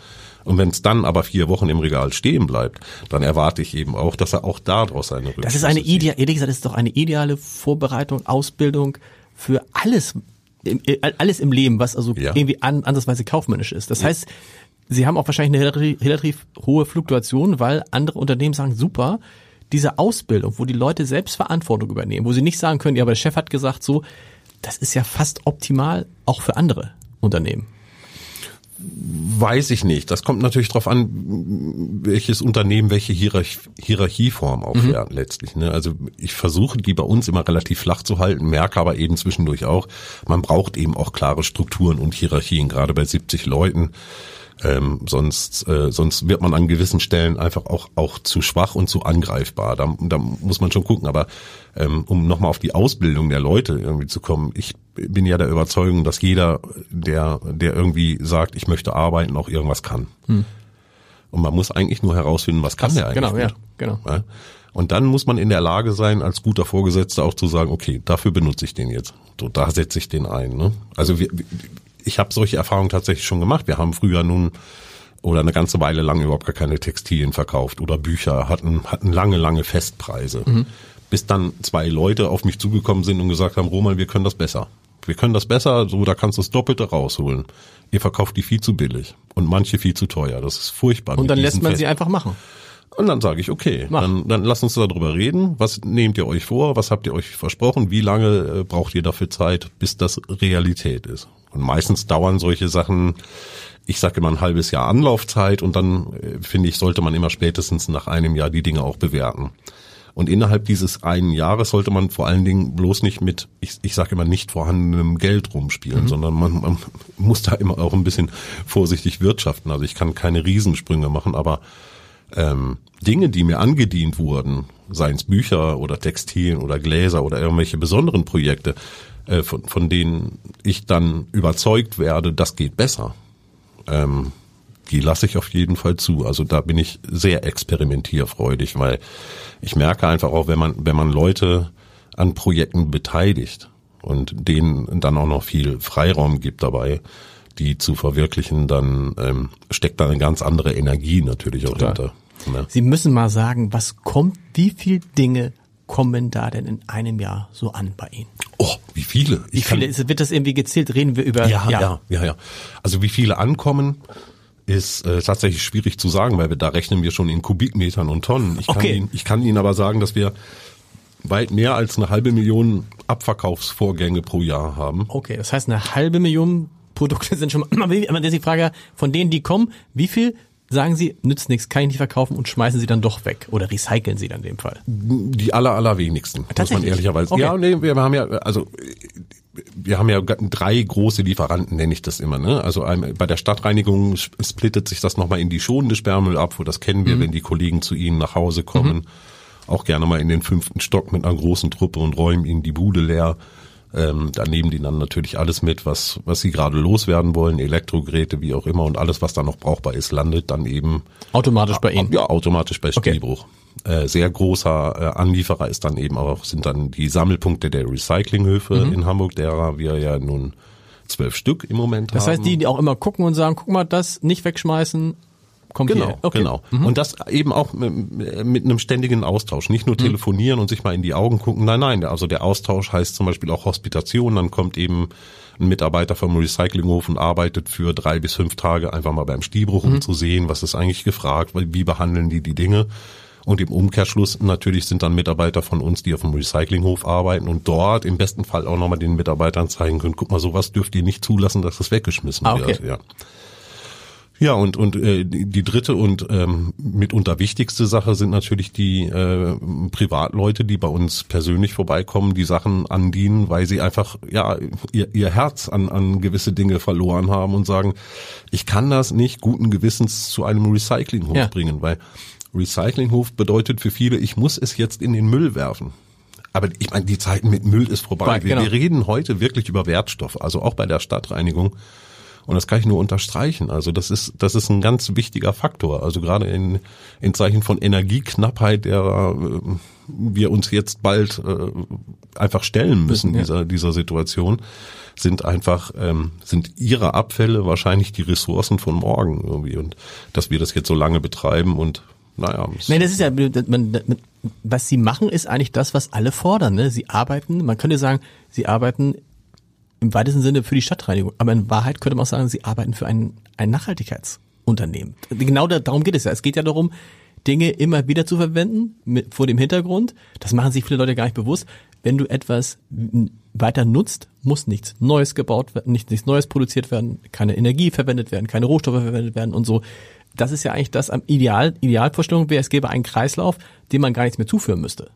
Und wenn es dann aber vier Wochen im Regal stehen bleibt, dann erwarte ich eben auch, dass er auch daraus seine Rückschlüsse Das ist eine ideale, ehrlich gesagt, das ist doch eine ideale Vorbereitung, Ausbildung für alles, äh, alles im Leben, was also ja. irgendwie an, andersweise kaufmännisch ist. Das ja. heißt, Sie haben auch wahrscheinlich eine relativ, relativ hohe Fluktuation, weil andere Unternehmen sagen, super, diese Ausbildung, wo die Leute selbst Verantwortung übernehmen, wo sie nicht sagen können, ja, aber der Chef hat gesagt so, das ist ja fast optimal auch für andere Unternehmen. Weiß ich nicht. Das kommt natürlich darauf an, welches Unternehmen welche Hierarch Hierarchieform auch mhm. letztlich. Ne? Also ich versuche die bei uns immer relativ flach zu halten, merke aber eben zwischendurch auch, man braucht eben auch klare Strukturen und Hierarchien, gerade bei 70 Leuten Ähm, sonst, äh, sonst wird man an gewissen Stellen einfach auch, auch zu schwach und zu angreifbar. Da, da muss man schon gucken. Aber ähm, um nochmal auf die Ausbildung der Leute irgendwie zu kommen, ich bin ja der Überzeugung, dass jeder, der, der irgendwie sagt, ich möchte arbeiten, auch irgendwas kann. Hm. Und man muss eigentlich nur herausfinden, was kann das, der eigentlich. Genau, ja, genau. Ja? Und dann muss man in der Lage sein, als guter Vorgesetzter auch zu sagen, okay, dafür benutze ich den jetzt. So, da setze ich den ein. Ne? Also wir, ich habe solche Erfahrungen tatsächlich schon gemacht. Wir haben früher nun oder eine ganze Weile lang überhaupt gar keine Textilien verkauft oder Bücher, hatten, hatten lange, lange Festpreise. Mhm. Bis dann zwei Leute auf mich zugekommen sind und gesagt haben, Roman, wir können das besser. Wir können das besser, so da kannst du das Doppelte rausholen. Ihr verkauft die viel zu billig und manche viel zu teuer. Das ist furchtbar. Und dann lässt man Fest. sie einfach machen. Und dann sage ich, okay, dann, dann lass uns darüber reden. Was nehmt ihr euch vor? Was habt ihr euch versprochen? Wie lange äh, braucht ihr dafür Zeit, bis das Realität ist? Und meistens dauern solche Sachen, ich sage immer ein halbes Jahr Anlaufzeit und dann äh, finde ich, sollte man immer spätestens nach einem Jahr die Dinge auch bewerten. Und innerhalb dieses einen Jahres sollte man vor allen Dingen bloß nicht mit, ich, ich sage immer, nicht vorhandenem Geld rumspielen, mhm. sondern man, man muss da immer auch ein bisschen vorsichtig wirtschaften. Also ich kann keine Riesensprünge machen, aber ähm, Dinge, die mir angedient wurden, seien es Bücher oder Textilien oder Gläser oder irgendwelche besonderen Projekte, äh, von, von denen ich dann überzeugt werde, das geht besser, ähm, die lasse ich auf jeden Fall zu. Also da bin ich sehr experimentierfreudig, weil ich merke einfach auch, wenn man, wenn man Leute an Projekten beteiligt und denen dann auch noch viel Freiraum gibt dabei, die zu verwirklichen, dann ähm, steckt da eine ganz andere Energie natürlich auch Total. hinter. Ne? Sie müssen mal sagen, was kommt, wie viel Dinge kommen da denn in einem Jahr so an bei Ihnen? Oh, wie viele? Ich wie viele? Kann, wird das irgendwie gezählt? Reden wir über? Ja, ja, ja, ja. ja. Also wie viele ankommen? ist äh, tatsächlich schwierig zu sagen, weil wir da rechnen wir schon in Kubikmetern und Tonnen. Ich kann, okay. Ihnen, ich kann Ihnen aber sagen, dass wir weit mehr als eine halbe Million Abverkaufsvorgänge pro Jahr haben. Okay, das heißt eine halbe Million Produkte sind schon mal, aber das ist die Frage, von denen, die kommen, wie viel sagen Sie, nützt nichts, kann ich nicht verkaufen und schmeißen Sie dann doch weg oder recyceln Sie dann in dem Fall? Die aller, allerwenigsten, muss man ehrlicherweise. Okay. Ja, nee, wir haben ja, also wir haben ja drei große Lieferanten, nenne ich das immer. Ne? Also bei der Stadtreinigung splittet sich das nochmal in die schonende Sperrmüll ab, wo das kennen wir, mhm. wenn die Kollegen zu Ihnen nach Hause kommen. Mhm. Auch gerne mal in den fünften Stock mit einer großen Truppe und räumen Ihnen die Bude leer. Ähm, da nehmen die dann natürlich alles mit, was, was sie gerade loswerden wollen, Elektrogeräte, wie auch immer und alles, was da noch brauchbar ist, landet dann eben automatisch bei Ihnen. Ja, automatisch bei. Okay. Äh, sehr großer äh, Anlieferer ist dann eben auch, sind dann die Sammelpunkte der Recyclinghöfe mhm. in Hamburg, derer wir ja nun zwölf Stück im Moment das haben. Das heißt, die, die auch immer gucken und sagen, guck mal, das nicht wegschmeißen, kommt genau, Okay. Genau. Mhm. Und das eben auch mit, mit, einem ständigen Austausch. Nicht nur mhm. telefonieren mhm. und sich mal in die Augen gucken. Nein, nein. Also der Austausch heißt zum Beispiel auch Hospitation. Dann kommt eben ein Mitarbeiter vom Recyclinghof und arbeitet für drei bis fünf Tage einfach mal beim Stiebruch, um mhm. zu sehen, was ist eigentlich gefragt, wie behandeln die die Dinge. Und im Umkehrschluss natürlich sind dann Mitarbeiter von uns, die auf dem Recyclinghof arbeiten und dort im besten Fall auch nochmal den Mitarbeitern zeigen können, guck mal, sowas dürft ihr nicht zulassen, dass das weggeschmissen ah, okay. wird. Ja. Ja, und, und äh, die dritte und ähm, mitunter wichtigste Sache sind natürlich die äh, Privatleute, die bei uns persönlich vorbeikommen, die Sachen andienen, weil sie einfach ja ihr, ihr Herz an, an gewisse Dinge verloren haben und sagen, ich kann das nicht guten Gewissens zu einem Recyclinghof ja. bringen, weil Recyclinghof bedeutet für viele, ich muss es jetzt in den Müll werfen. Aber ich meine, die Zeiten mit Müll ist vorbei. Wir, genau. wir reden heute wirklich über Wertstoffe, also auch bei der Stadtreinigung und das kann ich nur unterstreichen. Also das ist, das ist ein ganz wichtiger Faktor. Also gerade in, in Zeichen von Energieknappheit, der äh, wir uns jetzt bald äh, einfach stellen müssen, ja. dieser, dieser Situation, sind einfach, ähm, sind ihre Abfälle wahrscheinlich die Ressourcen von morgen irgendwie. Und dass wir das jetzt so lange betreiben und naja. Nein, das ist ja, man, was sie machen, ist eigentlich das, was alle fordern. Ne? Sie arbeiten, man könnte sagen, sie arbeiten im weitesten Sinne für die Stadtreinigung. Aber in Wahrheit könnte man auch sagen, sie arbeiten für ein, ein Nachhaltigkeitsunternehmen. Genau da, darum geht es ja. Es geht ja darum, Dinge immer wieder zu verwenden, mit, vor dem Hintergrund, das machen sich viele Leute gar nicht bewusst, wenn du etwas weiter nutzt, muss nichts Neues gebaut werden, nichts, nichts Neues produziert werden, keine Energie verwendet werden, keine Rohstoffe verwendet werden und so. Das ist ja eigentlich das am Ideal, Idealvorstellung wäre, es gäbe einen Kreislauf, dem man gar nichts mehr zuführen müsste.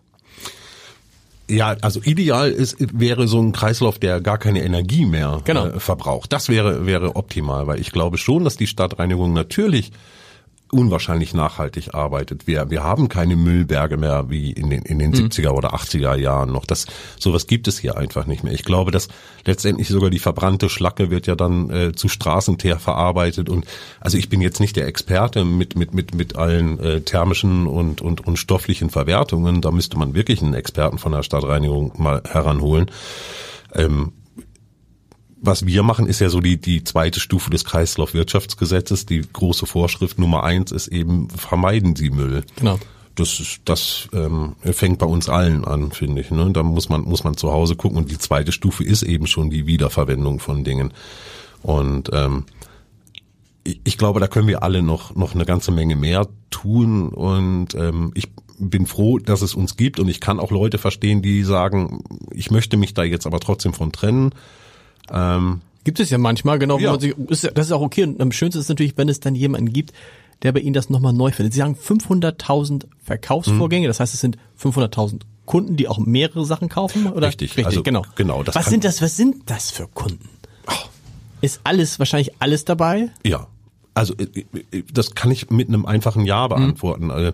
Ja, also ideal ist, wäre so ein Kreislauf, der gar keine Energie mehr Genau. äh, verbraucht. Das wäre, wäre optimal, weil ich glaube schon, dass die Stadtreinigung natürlich unwahrscheinlich nachhaltig arbeitet. Wir, wir haben keine Müllberge mehr wie in den, in den 70er oder 80er Jahren noch. Das, sowas gibt es hier einfach nicht mehr. Ich glaube, dass letztendlich sogar die verbrannte Schlacke wird ja dann äh, zu Straßenteer verarbeitet und also ich bin jetzt nicht der Experte mit, mit, mit, mit allen äh, thermischen und, und, und stofflichen Verwertungen. Da müsste man wirklich einen Experten von der Stadtreinigung mal heranholen. Ähm, was wir machen, ist ja so die, die zweite Stufe des Kreislaufwirtschaftsgesetzes. Die große Vorschrift Nummer eins ist eben, vermeiden Sie Müll. Genau. Das, das ähm, fängt bei uns allen an, finde ich. Ne? Da muss man, muss man zu Hause gucken. Und die zweite Stufe ist eben schon die Wiederverwendung von Dingen. Und ähm, ich, ich glaube, da können wir alle noch, noch eine ganze Menge mehr tun. Und ähm, ich bin froh, dass es uns gibt. Und ich kann auch Leute verstehen, die sagen, ich möchte mich da jetzt aber trotzdem von trennen. Ähm, Gibt es ja manchmal, genau. Ja. Man sich, ist, das ist auch okay. Und am schönsten ist natürlich, wenn es dann jemanden gibt, der bei Ihnen das nochmal neu findet. Sie sagen 500.000 Verkaufsvorgänge, das heißt, es sind 500.000 Kunden, die auch mehrere Sachen kaufen, oder? Richtig, Richtig, also genau. genau, das was sind das, was sind das für Kunden? Ist alles, wahrscheinlich alles dabei? Ja, also äh, äh, das kann ich mit einem einfachen Ja beantworten. Also,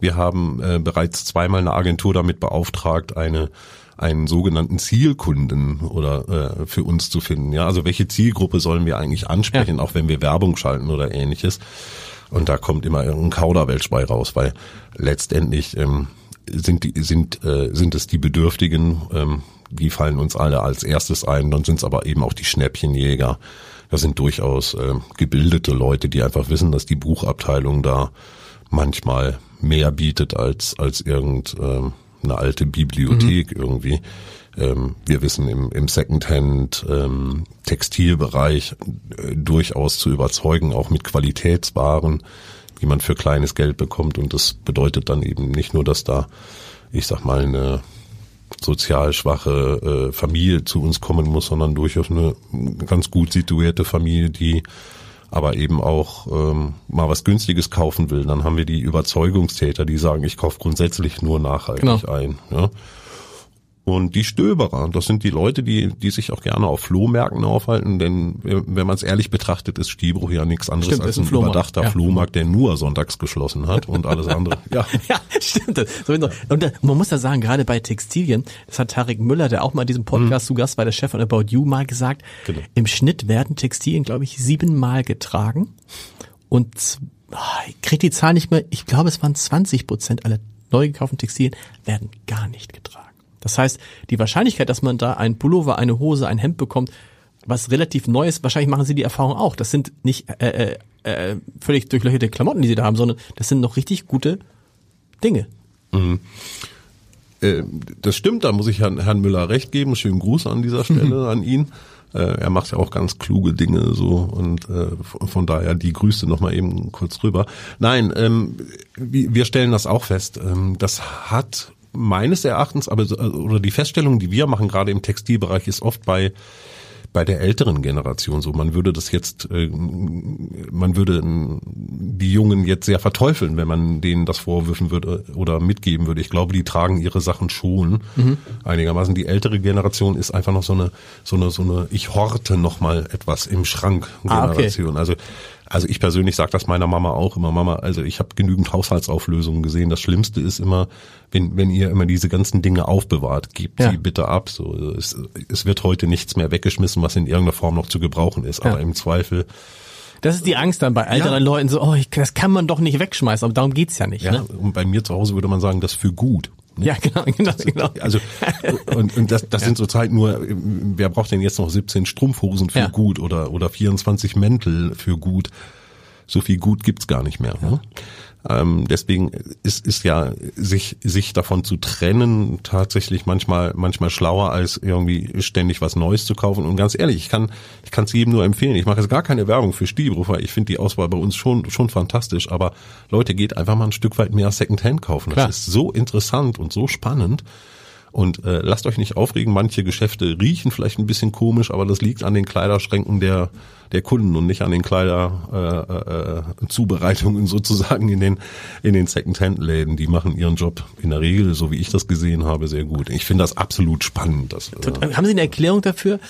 Wir haben äh, bereits zweimal eine Agentur damit beauftragt, eine einen sogenannten Zielkunden oder äh, für uns zu finden. Ja, also welche Zielgruppe sollen wir eigentlich ansprechen, auch wenn wir Werbung schalten oder ähnliches. Und da kommt immer irgendein Kauderwelsch bei raus, weil letztendlich ähm, sind die sind äh, sind es die Bedürftigen, ähm, die fallen uns alle als erstes ein. Dann sind es aber eben auch die Schnäppchenjäger. Das sind durchaus äh, gebildete Leute, die einfach wissen, dass die Buchabteilung da manchmal mehr bietet als als irgend ähm, eine alte Bibliothek irgendwie. Ähm, wir wissen im, im Secondhand ähm, Textilbereich äh, durchaus zu überzeugen, auch mit Qualitätswaren, die man für kleines Geld bekommt. Und das bedeutet dann eben nicht nur, dass da, ich sag mal, eine sozial schwache äh, Familie zu uns kommen muss, sondern durchaus eine ganz gut situierte Familie, die aber eben auch ähm, mal was Günstiges kaufen will. Dann haben wir die Überzeugungstäter, die sagen, ich kaufe grundsätzlich nur nachhaltig Genau. ein. Ja? Und die Stöberer, das sind die Leute, die, die sich auch gerne auf Flohmärkten aufhalten, denn äh, wenn man es ehrlich betrachtet, ist Stiebruch ja nichts anderes Stimmt, als ein ein, Flohmarkt, überdachter ja. Flohmarkt, der nur sonntags geschlossen hat und alles andere. Ja. Ja, stimmt. Und da- man muss da sagen, gerade bei Textilien, das hat Tarek Müller, der auch mal in diesem Podcast zu Gast war, der Chef von About You, mal gesagt, Genau. im Schnitt werden Textilien, glaube ich, siebenmal getragen und ah, ich krieg die Zahl nicht mehr, ich glaube, es waren 20 Prozent aller neu gekauften Textilien werden gar nicht getragen. Das heißt, die Wahrscheinlichkeit, dass man da einen Pullover, eine Hose, ein Hemd bekommt, was relativ neu ist, wahrscheinlich machen sie die Erfahrung auch. Das sind nicht äh, äh, äh, völlig durchlöcherte Klamotten, die sie da haben, sondern das sind noch richtig gute Dinge. Äh, das stimmt, da muss ich Herrn, Herrn Müller recht geben. Schönen Gruß an dieser Stelle an ihn. Äh, er macht ja auch ganz kluge Dinge so und von, daher die Grüße nochmal eben kurz rüber. Nein, ähm, wir wir stellen das auch fest. Ähm, das hat meines Erachtens, aber so- oder die Feststellung, die wir machen, gerade im Textilbereich, ist oft bei bei der älteren Generation so. Man würde das jetzt, äh, man würde äh, die Jungen jetzt sehr verteufeln, wenn man denen das vorwürfen würde oder mitgeben würde. Ich glaube, die tragen ihre Sachen schon einigermaßen. Die ältere Generation ist einfach noch so eine, so eine, so eine, ich horte noch mal etwas im Schrank Ah, okay. Generation. Also, also ich persönlich sage das meiner Mama auch immer. Mama, also ich habe genügend Haushaltsauflösungen gesehen. Das Schlimmste ist immer, wenn, wenn ihr immer diese ganzen Dinge aufbewahrt, gebt Ja. sie bitte ab. So, es, es wird heute nichts mehr weggeschmissen, was in irgendeiner Form noch zu gebrauchen ist. Aber Ja. im Zweifel, Das ist die Angst dann bei älteren Ja. Leuten so, oh, ich, das kann man doch nicht wegschmeißen, aber darum geht's ja nicht. ja, Ne? und bei mir zu Hause würde man sagen, das für gut. Ne? Ja, genau, genau, genau. Also und, und das, das sind zurzeit nur, wer braucht denn jetzt noch 17 Strumpfhosen für Ja. gut oder oder 24 Mäntel für gut? So viel gut gibt's gar nicht mehr. Ne? Ähm, deswegen ist ist ja sich sich davon zu trennen tatsächlich manchmal manchmal schlauer als irgendwie ständig was Neues zu kaufen. Und ganz ehrlich, ich kann ich kann es jedem nur empfehlen. Ich mache jetzt gar keine Werbung für Stiebruch, weil ich finde die Auswahl bei uns schon schon fantastisch. Aber Leute, geht einfach mal ein Stück weit mehr Secondhand kaufen. Klar. Das ist so interessant und so spannend. Und äh, lasst euch nicht aufregen, manche Geschäfte riechen vielleicht ein bisschen komisch, aber das liegt an den Kleiderschränken der der Kunden und nicht an den Kleiderzubereitungen äh, äh, Zubereitungen sozusagen in den in den Second-Hand-Läden. Die machen ihren Job in der Regel, so wie ich das gesehen habe, sehr gut. Ich finde das absolut spannend. Das, äh Haben Sie eine Erklärung dafür?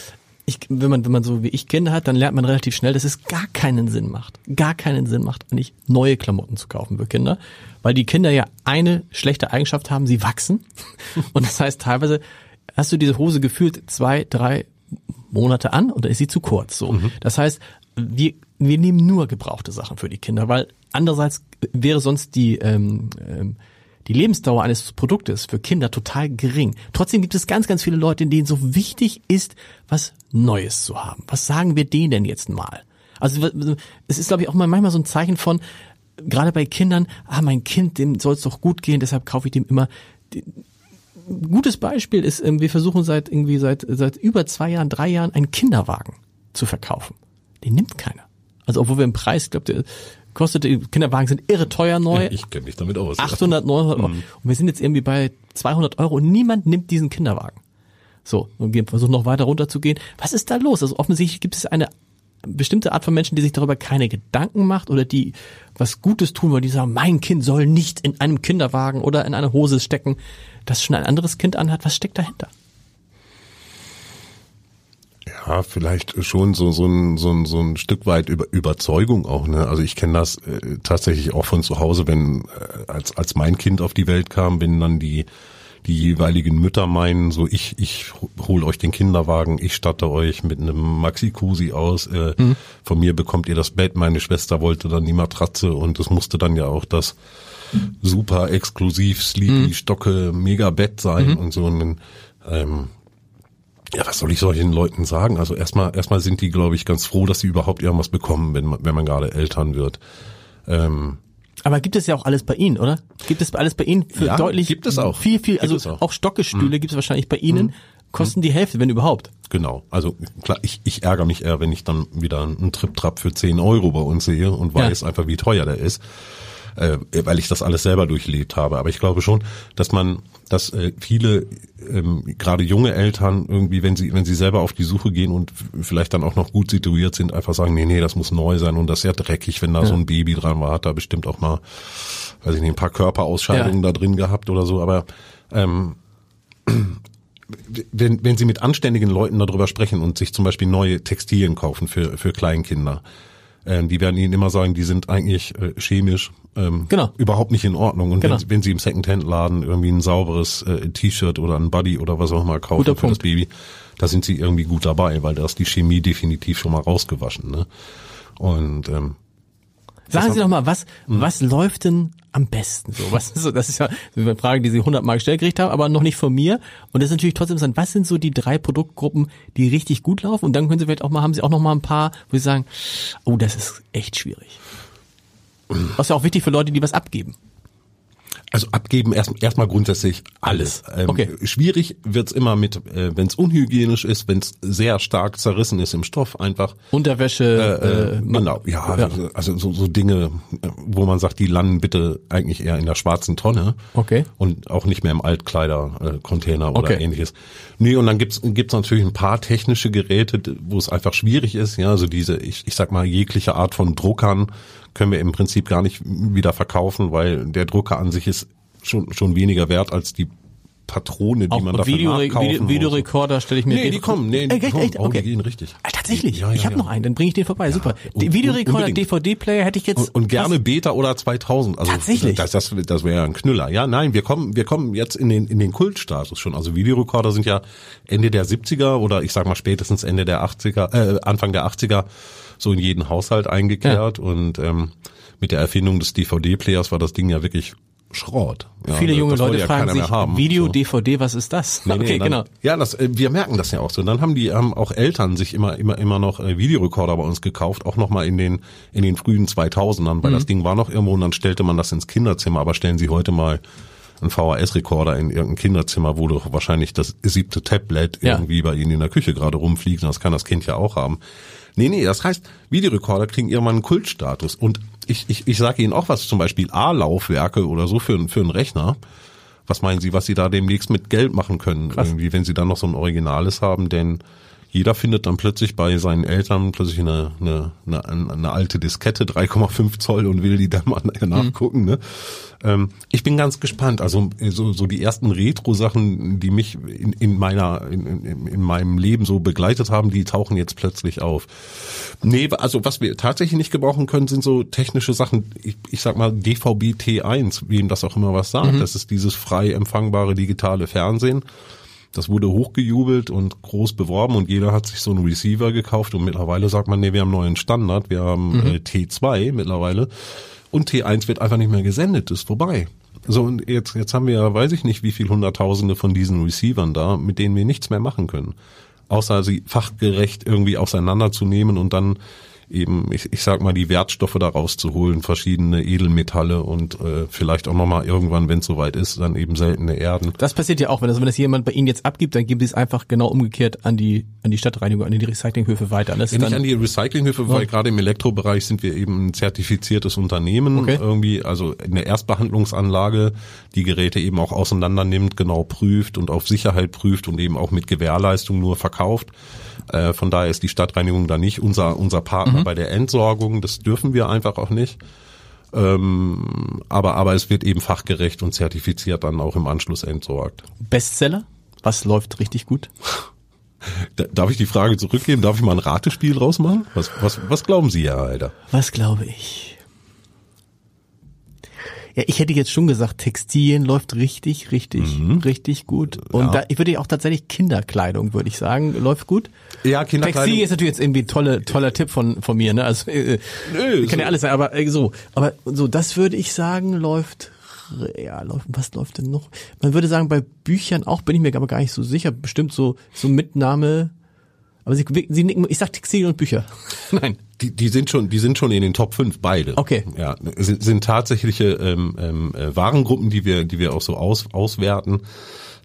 Ich, wenn man wenn man so wie ich Kinder hat, dann lernt man relativ schnell, dass es gar keinen Sinn macht, gar keinen Sinn macht, nicht neue Klamotten zu kaufen für Kinder, weil die Kinder ja eine schlechte Eigenschaft haben, sie wachsen und das heißt teilweise hast du diese Hose gefühlt zwei, drei Monate an oder ist sie zu kurz? So. Mhm. Das heißt, wir, wir nehmen nur gebrauchte Sachen für die Kinder, weil andererseits wäre sonst die, ähm, ähm, die Lebensdauer eines Produktes für Kinder total gering. Trotzdem gibt es ganz, ganz viele Leute, denen so wichtig ist, was Neues zu haben. Was sagen wir denen denn jetzt mal? Also es ist, glaube ich, auch mal manchmal so ein Zeichen von, gerade bei Kindern, ah, mein Kind, dem soll es doch gut gehen, deshalb kaufe ich dem immer gutes Beispiel ist, ähm, wir versuchen seit irgendwie seit seit über zwei Jahren, drei Jahren einen Kinderwagen zu verkaufen. Den nimmt keiner. Also obwohl wir im Preis, ich glaube, kostet, Kinderwagen sind irre teuer neu. Ich kenne mich damit aus. 800, 900 Euro. Mhm. Und wir sind jetzt irgendwie bei 200 Euro und niemand nimmt diesen Kinderwagen. So, und wir versuchen noch weiter runterzugehen. Was ist da los? Also offensichtlich gibt es eine bestimmte Art von Menschen, die sich darüber keine Gedanken macht oder die was Gutes tun, weil die sagen, mein Kind soll nicht in einem Kinderwagen oder in eine Hose stecken, das schon ein anderes Kind anhat. Was steckt dahinter? Ja, vielleicht schon so so ein so ein, so ein Stück weit über Überzeugung auch. Ne? Also ich kenne das äh, tatsächlich auch von zu Hause, wenn äh, als als mein Kind auf die Welt kam, wenn dann die die jeweiligen Mütter meinen, so ich, ich hole euch den Kinderwagen, ich statte euch mit einem Maxi-Cosi aus, äh, mhm. von mir bekommt ihr das Bett, meine Schwester wollte dann die Matratze und es musste dann ja auch das super exklusiv, sleepy, mhm. Sein mhm. und so. Und, ähm, ja, was soll ich solchen Leuten sagen? Also erstmal, erstmal sind die, glaube ich, ganz froh, dass sie überhaupt irgendwas bekommen, wenn man, wenn man gerade Eltern wird. Ähm, aber gibt es ja auch alles bei Ihnen, oder? Gibt es alles bei Ihnen für ja, deutlich gibt es auch. viel, viel, also auch. auch Stockestühle mhm. gibt es wahrscheinlich bei Ihnen, mhm. kosten die Hälfte, wenn überhaupt. Genau. Also klar, ich, ich ärgere mich eher, wenn ich dann wieder einen Trip-Trap für 10 Euro bei uns sehe und weiß ja. einfach, wie teuer der ist äh, weil ich das alles selber durchlebt habe. Aber ich glaube schon, dass man, dass äh, viele, ähm, gerade junge Eltern irgendwie, wenn sie, wenn sie selber auf die Suche gehen und vielleicht dann auch noch gut situiert sind, einfach sagen, nee, nee, das muss neu sein und das ist ja dreckig, wenn da ja. so ein Baby dran war, hat da bestimmt auch mal, weiß ich nicht, ein paar Körperausscheidungen ja. da drin gehabt oder so. Aber ähm, wenn, wenn Sie mit anständigen Leuten darüber sprechen und sich zum Beispiel neue Textilien kaufen für, für Kleinkinder, äh, die werden Ihnen immer sagen, die sind eigentlich äh, chemisch ähm, genau. überhaupt nicht in Ordnung. Und genau. wenn, wenn Sie im Secondhand-Laden irgendwie ein sauberes äh, T-Shirt oder ein Buddy oder was auch immer kaufen Guter für Punkt. das Baby, da sind Sie irgendwie gut dabei, weil da ist die Chemie definitiv schon mal rausgewaschen. Ne? Und ähm, Sagen Sie doch mal, was, hm. was läuft denn am besten so? Was ist so, das ist ja eine Frage, die Sie hundertmal gestellt gekriegt haben, aber noch nicht von mir. Und das ist natürlich trotzdem interessant. Was sind so die drei Produktgruppen, die richtig gut laufen? Und dann können Sie vielleicht auch mal, haben Sie auch noch mal ein paar, wo Sie sagen, oh, das ist echt schwierig. Was ist ja auch wichtig für Leute, die was abgeben. Also abgeben erst erstmal grundsätzlich alles. Ähm, okay. Schwierig wird's immer mit, äh, wenn es unhygienisch ist, wenn es sehr stark zerrissen ist im Stoff, einfach. Unterwäsche. Äh, äh, genau, ja, ja, also so, so Dinge, wo man sagt, die landen bitte eigentlich eher in der schwarzen Tonne. Okay. Und auch nicht mehr im Altkleidercontainer oder okay. ähnliches. Nee, und dann gibt's gibt's natürlich ein paar technische Geräte, wo es einfach schwierig ist, ja, also diese, ich, ich sag mal, jegliche Art von Druckern können wir im Prinzip gar nicht wieder verkaufen, weil der Drucker an sich ist schon, schon weniger wert als die Patrone, die Auch man dafür Video, nachkaufen Video, Videorekorder stelle ich mir Nee, die kommen, nee, die, kommen. Echt? Oh, die gehen richtig. Ah, tatsächlich, ja, ja, ich habe ja. noch einen, dann bringe ich den vorbei, super. Und, Videorekorder, DVD-Player hätte ich jetzt und, und gerne was? Beta oder 2000, also tatsächlich. Das das, das wäre ja ein Knüller. Ja, nein, wir kommen wir kommen jetzt in den in den Kultstatus schon. Also Videorekorder sind ja Ende der 70er oder ich sag mal spätestens Ende der 80er äh, Anfang der 80er so in jeden Haushalt eingekehrt und ähm, mit der Erfindung des DVD-Players war das Ding ja wirklich Schrott. Ja, Viele junge Leute ja fragen sich, Video, so. DVD, was ist das? Nee, nee, okay, dann, genau. Ja, das, äh, wir merken das ja auch so. Dann haben die, haben auch Eltern sich immer, immer, immer noch äh, Videorekorder bei uns gekauft, auch nochmal in den, in den frühen 2000ern, weil mhm. das Ding war noch irgendwo und dann stellte man das ins Kinderzimmer. Aber stellen Sie heute mal einen VHS-Rekorder in irgendein Kinderzimmer, wo doch wahrscheinlich das siebte Tablet ja. irgendwie bei Ihnen in der Küche gerade rumfliegt. Das kann das Kind ja auch haben. Nee, nee, das heißt, Videorekorder kriegen irgendwann einen Kultstatus. Und ich, ich, ich sage Ihnen auch was, zum Beispiel A-Laufwerke oder so für, für einen Rechner, was meinen Sie, was Sie da demnächst mit Geld machen können, Krass. irgendwie, wenn Sie dann noch so ein Originales haben, denn jeder findet dann plötzlich bei seinen Eltern plötzlich eine, eine, eine, eine alte Diskette, 3,5 Zoll und will die dann mal nachgucken. Ne? Ähm, ich bin ganz gespannt. Also so, so die ersten Retro-Sachen, die mich in, in meiner in, in, in meinem Leben so begleitet haben, die tauchen jetzt plötzlich auf. Nee, also was wir tatsächlich nicht gebrauchen können, sind so technische Sachen. Ich, ich sag mal DVB T1, wem das auch immer was sagt. Das ist dieses frei empfangbare digitale Fernsehen. Das wurde hochgejubelt und groß beworben und jeder hat sich so einen Receiver gekauft und mittlerweile sagt man, nee, wir haben einen neuen Standard, wir haben äh, T2 mittlerweile und T1 wird einfach nicht mehr gesendet, ist vorbei. So und jetzt jetzt haben wir ja, weiß ich nicht, wie viel Hunderttausende von diesen Receivern da, mit denen wir nichts mehr machen können, außer sie fachgerecht irgendwie auseinanderzunehmen und dann eben, ich, ich sag mal, die Wertstoffe daraus zu holen, verschiedene Edelmetalle und äh, vielleicht auch nochmal irgendwann, wenn es soweit ist, dann eben seltene Erden. Das passiert ja auch, wenn das, wenn das jemand bei Ihnen jetzt abgibt, dann geben Sie es einfach genau umgekehrt an die an die Stadtreinigung, an die Recyclinghöfe weiter. Das Ja, nicht an die Recyclinghöfe, weil gerade im Elektrobereich sind wir eben ein zertifiziertes Unternehmen, Okay. irgendwie, also eine Erstbehandlungsanlage, die Geräte eben auch auseinander nimmt, genau prüft und auf Sicherheit prüft und eben auch mit Gewährleistung nur verkauft. Äh, von daher ist die Stadtreinigung da nicht unser, unser Partner bei der Entsorgung. Das dürfen wir einfach auch nicht. Ähm, aber, aber es wird eben fachgerecht und zertifiziert dann auch im Anschluss entsorgt. Bestseller. Was läuft richtig gut? Da, darf ich die Frage zurückgeben? Darf ich mal ein Ratespiel draus machen? Was, was, was glauben Sie, Herr Alter? Was glaube ich? Ja, ich hätte jetzt schon gesagt, Textilien läuft richtig, richtig, richtig gut. Und Ja. da, ich würde ja auch tatsächlich Kinderkleidung, würde ich sagen, läuft gut. Ja, Textilien ist natürlich jetzt irgendwie ein tolle, toller Tipp von, von mir, ne? Also, äh, Nö, kann so- ja alles sein, aber äh, so. Aber so, das würde ich sagen, läuft, ja, läuft, was läuft denn noch? Man würde sagen, bei Büchern auch, bin ich mir aber gar nicht so sicher, bestimmt so, so Mitnahme, aber sie, sie nicken, ich sag Textilien und Bücher. Nein. Die, die sind schon, die sind schon in den Top 5, beide. Okay. Ja, sind, sind tatsächliche ähm, ähm, äh, Warengruppen, die wir, die wir auch so aus, auswerten.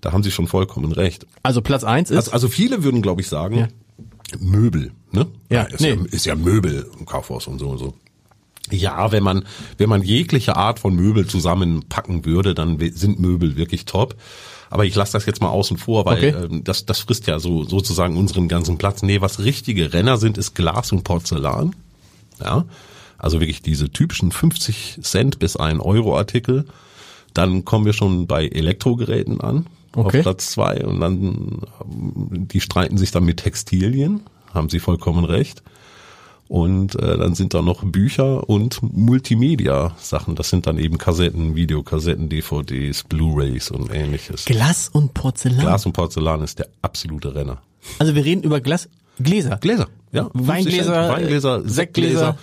Da haben Sie schon vollkommen recht. Also Platz eins ist. Also, also viele würden, glaube ich, sagen, Ja. Möbel, ne? Ja, ist, nee. ja, ist ja Möbel im Kaufhaus und so und so. Ja, wenn man, wenn man jegliche Art von Möbel zusammenpacken würde, dann sind Möbel wirklich top. Aber ich lasse das jetzt mal außen vor, weil Okay. ähm, das, das frisst ja so sozusagen unseren ganzen Platz. Nee, was richtige Renner sind, ist Glas und Porzellan. Ja, also wirklich diese typischen 50 Cent bis 1 Euro Artikel. Dann kommen wir schon bei Elektrogeräten an, Okay. auf Platz zwei und dann, ähm, die streiten sich dann mit Textilien, haben sie vollkommen recht. Und äh, dann sind da noch Bücher und Multimedia-Sachen. Das sind dann eben Kassetten, Videokassetten, DVDs, Blu-rays und ähnliches. Glas und Porzellan. Glas und Porzellan ist der absolute Renner. Also wir reden über Glas, Gläser. Gläser, ja. Weingläser, 50 Cent, Weingläser, äh, Sektgläser, Sektgläser.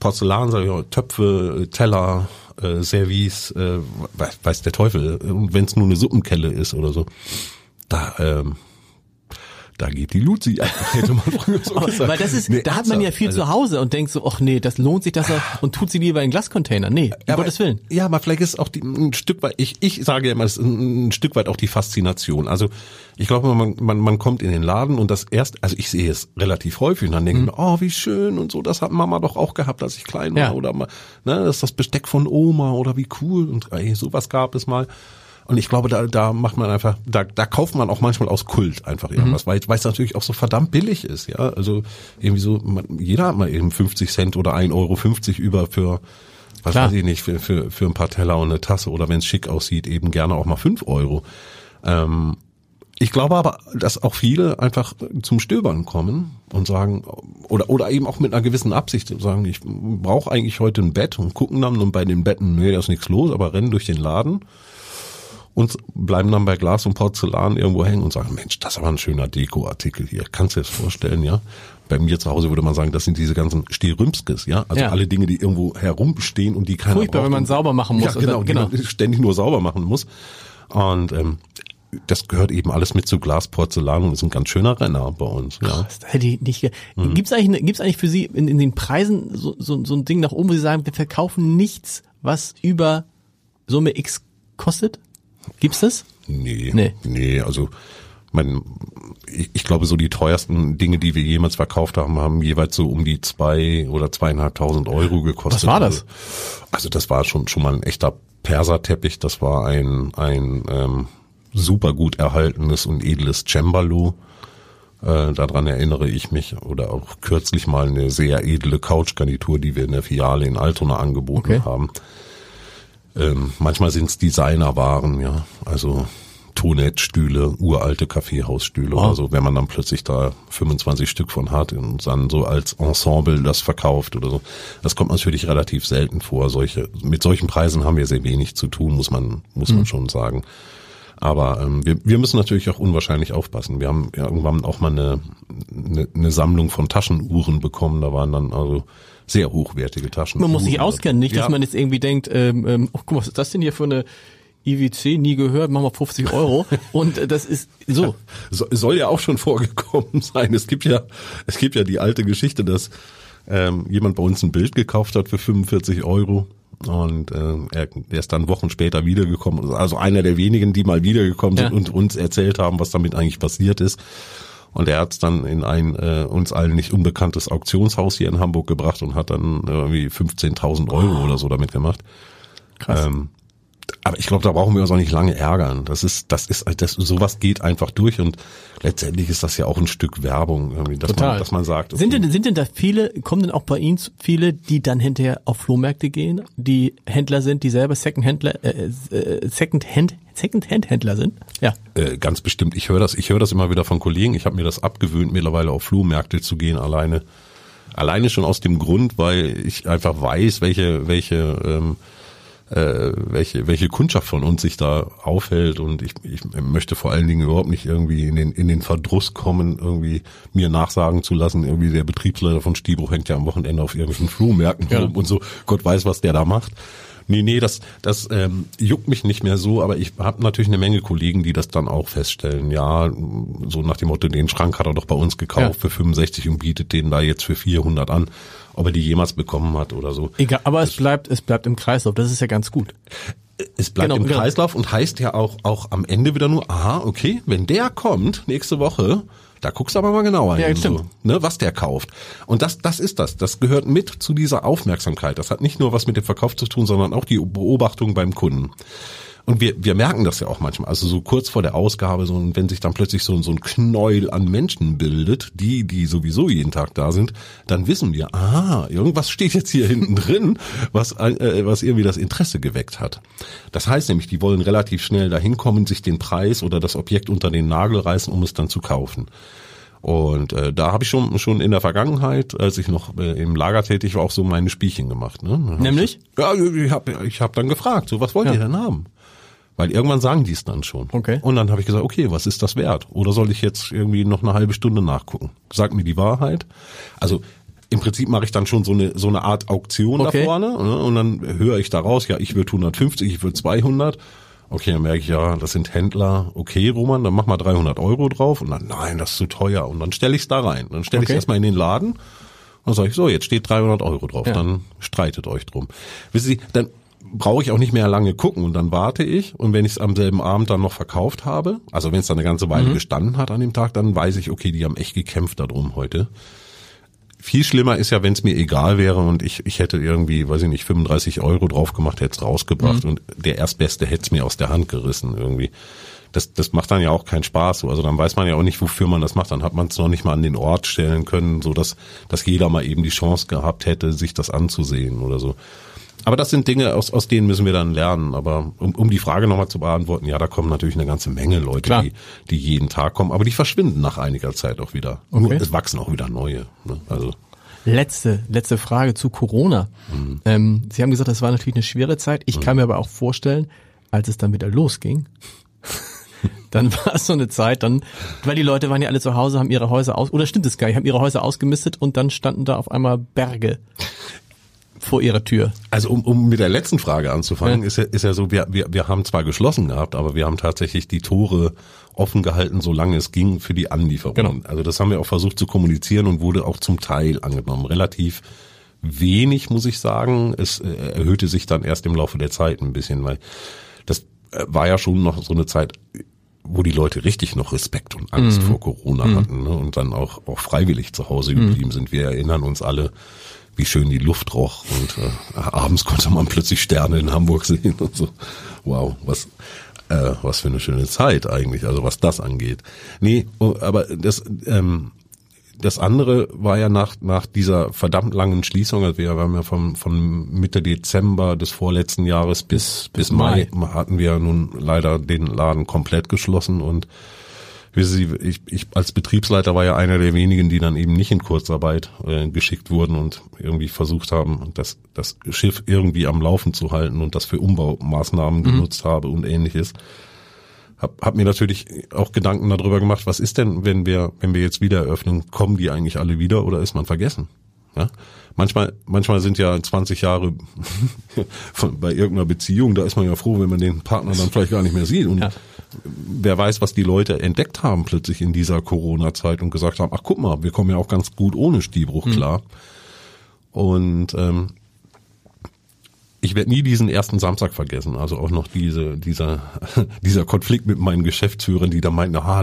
Porzellan, sag ich mal, Töpfe, Teller, äh, Service, äh, weiß, weiß der Teufel. Und wenn es nur eine Suppenkelle ist oder so, da, ähm, da geht die Luzi. Hätte man früher so gesagt. weil das ist, Nee, da hat man ja ernsthaft. viel Also- zu Hause und denkt so, ach nee, das lohnt sich, dass er und tut sie lieber in Glascontainer. Nee, um aber- Gottes Willen. Ja, aber vielleicht ist auch die, ein Stück weit, ich, ich sage ja immer, es ist ein, ein Stück weit auch die Faszination. Also ich glaube, man, man, man kommt in den Laden und das erst, also ich sehe es relativ häufig und dann denke ich mir, oh, wie schön und so, das hat Mama doch auch gehabt, als ich klein war. Ja. Oder mal, ne, das ist das Besteck von Oma oder wie cool und ey, sowas gab es mal. Und ich glaube, da, da macht man einfach, da, da kauft man auch manchmal aus Kult einfach irgendwas, weil weil es natürlich auch so verdammt billig ist, ja. Also irgendwie so, man, jeder hat mal eben 50 Cent oder 1,50 Euro über für was Klar. weiß ich nicht, für, für, für ein paar Teller und eine Tasse oder wenn es schick aussieht, eben gerne auch mal fünf Euro. Ähm, ich glaube aber, dass auch viele einfach zum Stöbern kommen und sagen, oder, oder eben auch mit einer gewissen Absicht sagen, ich brauche eigentlich heute ein Bett und gucken dann und bei den Betten, nee, da ist nichts los, aber rennen durch den Laden und bleiben dann bei Glas und Porzellan irgendwo hängen und sagen, Mensch, das ist aber ein schöner Dekoartikel hier. Kannst du dir das vorstellen, ja? Bei mir zu Hause würde man sagen, das sind diese ganzen Stehrümskes, ja? Also Ja. alle Dinge, die irgendwo herumstehen und die keiner Furchtbar, braucht wenn man sauber machen muss. Ja, genau, die dann- man ständig nur sauber machen muss. Und ähm, das gehört eben alles mit zu Glas, Porzellan und ist ein ganz schöner Renner bei uns, ja. Das hätte ich nicht. ge- Mhm. Gibt's eigentlich, eine- gibt's eigentlich für Sie in, in den Preisen so, so, so ein Ding nach oben, wo Sie sagen, wir verkaufen nichts, was über Summe X kostet? Gibt's das? Nee, Nee. nee, also mein, ich, ich glaube, so die teuersten Dinge, die wir jemals verkauft haben, haben jeweils so um die zwei oder zweieinhalbtausend Euro gekostet. Was war das? Also, also das war schon schon mal ein echter Perserteppich, das war ein, ein ähm, super gut erhaltenes und edles Cembalo. Äh, daran erinnere ich mich. Oder auch kürzlich mal eine sehr edle Couchgarnitur, die wir in der Filiale in Altona angeboten Okay. haben. Ähm, manchmal sind es Designerwaren, ja. Also Tonettstühle, uralte Kaffeehausstühle Wow. oder so, wenn man dann plötzlich da 25 Stück von hat und dann so als Ensemble das verkauft oder so. Das kommt natürlich relativ selten vor. Solche, mit solchen Preisen haben wir sehr wenig zu tun, muss man, muss man schon sagen. Aber ähm, wir, wir müssen natürlich auch unwahrscheinlich aufpassen. Wir haben ja irgendwann auch mal eine, eine, eine Sammlung von Taschenuhren bekommen. Da waren dann also sehr hochwertige Taschenuhren. Man muss sich auskennen, nicht, dass Ja. man jetzt irgendwie denkt, ähm, ähm, oh, guck mal, was ist das denn hier für eine IWC, nie gehört, machen wir 50 Euro. Und äh, das ist so. So, soll ja auch schon vorgekommen sein. Es gibt ja, es gibt ja die alte Geschichte, dass ähm, jemand bei uns ein Bild gekauft hat für 45 Euro und ähm, er, er ist dann Wochen später wiedergekommen. Also einer der wenigen, die mal wiedergekommen sind Ja. und uns erzählt haben, was damit eigentlich passiert ist. Und er hat es dann in ein äh, uns allen nicht unbekanntes Auktionshaus hier in Hamburg gebracht und hat dann irgendwie 15.000 Euro oder so damit gemacht. Krass. Ähm, aber ich glaube, da brauchen wir uns auch nicht lange ärgern. Das ist, das ist, das, sowas geht einfach durch und letztendlich ist das ja auch ein Stück Werbung, irgendwie, dass Total. man, dass man sagt, Sind denn, sind denn da viele, kommen denn auch bei Ihnen viele, die dann hinterher auf Flohmärkte gehen, die Händler sind, die selber Second-Händler, äh, äh, Second-Hand, Second-Hand-Händler sind? Ja. Äh, ganz bestimmt. Ich höre das, ich höre das immer wieder von Kollegen. Ich habe mir das abgewöhnt, mittlerweile auf Flohmärkte zu gehen, alleine. Alleine schon aus dem Grund, weil ich einfach weiß, welche, welche, ähm, äh, welche, welche Kundschaft von uns sich da aufhält und ich, ich möchte vor allen Dingen überhaupt nicht irgendwie in den, in den Verdruss kommen, irgendwie mir nachsagen zu lassen, irgendwie der Betriebsleiter von Stiebruch hängt ja am Wochenende auf irgendwelchen Flohmärkten Ja. rum und so, Gott weiß, was der da macht. Nee, nee, das, das ähm, juckt mich nicht mehr so, aber ich habe natürlich eine Menge Kollegen, die das dann auch feststellen. Ja, so nach dem Motto, den Schrank hat er doch bei uns gekauft Ja. für 65 und bietet den da jetzt für 400 an, ob er die jemals bekommen hat oder so. Egal, aber es bleibt, es bleibt im Kreislauf. Das ist ja ganz gut. Es bleibt Genau, im genau. Kreislauf und heißt ja auch, auch am Ende wieder nur, aha, okay, wenn der kommt nächste Woche, da guckst du aber mal genauer Ja, hin, so, ne, was der kauft. Und das, das ist das. Das gehört mit zu dieser Aufmerksamkeit. Das hat nicht nur was mit dem Verkauf zu tun, sondern auch die Beobachtung beim Kunden. Und wir, wir merken das ja auch manchmal. Also so kurz vor der Ausgabe, so, wenn sich dann plötzlich so, so ein Knäuel an Menschen bildet, die, die sowieso jeden Tag da sind, dann wissen wir, aha, irgendwas steht jetzt hier hinten drin, was, äh, was irgendwie das Interesse geweckt hat. Das heißt nämlich, die wollen relativ schnell dahin kommen, sich den Preis oder das Objekt unter den Nagel reißen, um es dann zu kaufen. Und äh, da habe ich schon schon in der Vergangenheit, als ich noch äh, im Lager tätig war, auch so meine Spielchen gemacht. Ne? Nämlich? Ich, ja, ich habe ich hab dann gefragt, so was wollt Ja. ihr denn haben? Weil irgendwann sagen die es dann schon. Okay. Und dann habe ich gesagt, okay, was ist das wert? Oder soll ich jetzt irgendwie noch eine halbe Stunde nachgucken? Sag mir die Wahrheit. Also im Prinzip mache ich dann schon so eine so eine Art Auktion Okay. da vorne ne? und dann höre ich daraus, ja, ich würde 150, ich würde 200. Okay, dann merke ich, ja, das sind Händler. Okay, Roman, dann mach mal 300 Euro drauf. Und dann, nein, das ist zu teuer. Und dann stelle ich es da rein. Dann stelle ich Okay. es erstmal in den Laden. Und dann sage ich, so, jetzt steht 300 Euro drauf. Ja. Dann streitet euch drum. Wissen Sie, dann brauche ich auch nicht mehr lange gucken und dann warte ich. Und wenn ich es am selben Abend dann noch verkauft habe, also wenn es dann eine ganze Weile Mhm. gestanden hat an dem Tag, dann weiß ich, okay, die haben echt gekämpft darum heute. Viel schlimmer ist ja, wenn es mir egal wäre und ich, ich hätte irgendwie, weiß ich nicht, 35 Euro drauf gemacht, hätte es rausgebracht und der Erstbeste hätte es mir aus der Hand gerissen irgendwie. Das, das macht dann ja auch keinen Spaß. So. Also dann weiß man ja auch nicht, wofür man das macht. Dann hat man es noch nicht mal an den Ort stellen können, so dass, dass jeder mal eben die Chance gehabt hätte, sich das anzusehen oder so. Aber das sind Dinge, aus, aus denen müssen wir dann lernen. Aber um, um die Frage nochmal zu beantworten, ja, da kommen natürlich eine ganze Menge Leute, Klar. die, die jeden Tag kommen, aber die verschwinden nach einiger Zeit auch wieder. Nur Okay. es wachsen auch wieder neue. Ne? Also Letzte, letzte Frage zu Corona. Mhm. Ähm, Sie haben gesagt, das war natürlich eine schwere Zeit. Ich kann mir aber auch vorstellen, als es dann wieder losging, dann war es so eine Zeit, dann, weil die Leute waren ja alle zu Hause, haben ihre Häuser aus, oder stimmt es gar nicht, haben ihre Häuser ausgemistet und dann standen da auf einmal Berge vor ihrer Tür. Also um, um mit der letzten Frage anzufangen, Ja. ist, ja, ist ja so, wir, wir, wir haben zwar geschlossen gehabt, aber wir haben tatsächlich die Tore offen gehalten, solange es ging, für die Anlieferung. Genau. Also das haben wir auch versucht zu kommunizieren und wurde auch zum Teil angenommen. Relativ wenig, muss ich sagen. Es äh, erhöhte sich dann erst im Laufe der Zeit ein bisschen, weil das äh, war ja schon noch so eine Zeit, wo die Leute richtig noch Respekt und Angst Mhm. vor Corona hatten ne? und dann auch, auch freiwillig zu Hause geblieben sind. Wir erinnern uns alle, wie schön die Luft roch und äh, abends konnte man plötzlich Sterne in Hamburg sehen und so. Wow, was äh, was für eine schöne Zeit eigentlich, also was das angeht. Nee, oh, aber das ähm, das andere war ja nach, nach dieser verdammt langen Schließung, also wir haben ja von, von Mitte Dezember des vorletzten Jahres bis, bis Mai, hatten wir nun leider den Laden komplett geschlossen und Sie, ich, ich als Betriebsleiter war ja einer der wenigen, die dann eben nicht in Kurzarbeit äh, geschickt wurden und irgendwie versucht haben, das, das Schiff irgendwie am Laufen zu halten und das für Umbaumaßnahmen genutzt habe und ähnliches hab, hab mir natürlich auch Gedanken darüber gemacht, was ist denn, wenn wir, wenn wir jetzt wieder eröffnen, kommen die eigentlich alle wieder oder ist man vergessen? Ja? Manchmal, manchmal sind ja 20 Jahre von, bei irgendeiner Beziehung, da ist man ja froh, wenn man den Partner dann vielleicht gar nicht mehr sieht. Und Ja. Wer weiß, was die Leute entdeckt haben plötzlich in dieser Corona-Zeit und gesagt haben, ach guck mal, wir kommen ja auch ganz gut ohne Stihbruch klar. Und ähm, ich werde nie diesen ersten Samstag vergessen. Also auch noch diese, dieser, dieser Konflikt mit meinen Geschäftsführern, die da meinten, ah,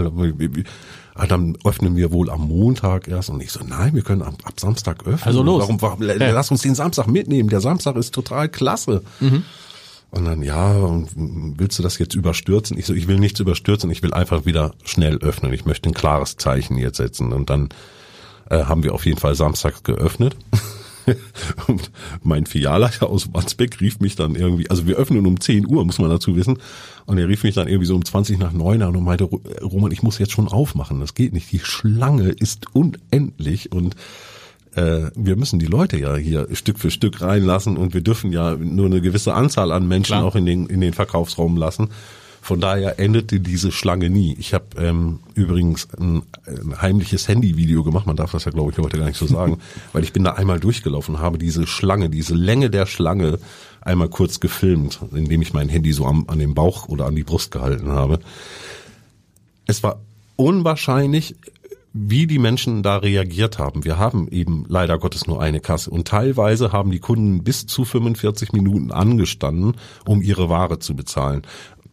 dann öffnen wir wohl am Montag erst. Und ich so, nein, wir können ab, ab Samstag öffnen. Also los. Warum, warum, Ja. Lass uns den Samstag mitnehmen. Der Samstag ist total klasse. Und dann, ja, willst du das jetzt überstürzen? Ich so, ich will nichts überstürzen, ich will einfach wieder schnell öffnen. Ich möchte ein klares Zeichen jetzt setzen. Und dann äh, haben wir auf jeden Fall samstags geöffnet. Und mein Filialleiter aus Wandsbek rief mich dann irgendwie, also wir öffnen um 10 Uhr, muss man dazu wissen. Und er rief mich dann irgendwie so um 20 nach 9 an und meinte, "Ro- Roman, ich muss jetzt schon aufmachen. Das geht nicht. Die Schlange ist unendlich und äh, wir müssen die Leute ja hier Stück für Stück reinlassen und wir dürfen ja nur eine gewisse Anzahl an Menschen Klar. auch in den, in den Verkaufsraum lassen. Von daher endete diese Schlange nie. Ich habe ähm, übrigens ein, ein heimliches Handyvideo gemacht, man darf das ja glaube ich heute gar nicht so sagen, weil ich bin da einmal durchgelaufen, habe diese Schlange, diese Länge der Schlange einmal kurz gefilmt, indem ich mein Handy so am, an den Bauch oder an die Brust gehalten habe. Es war unwahrscheinlich, wie die Menschen da reagiert haben. Wir haben eben leider Gottes nur eine Kasse und teilweise haben die Kunden bis zu 45 Minuten angestanden, um ihre Ware zu bezahlen.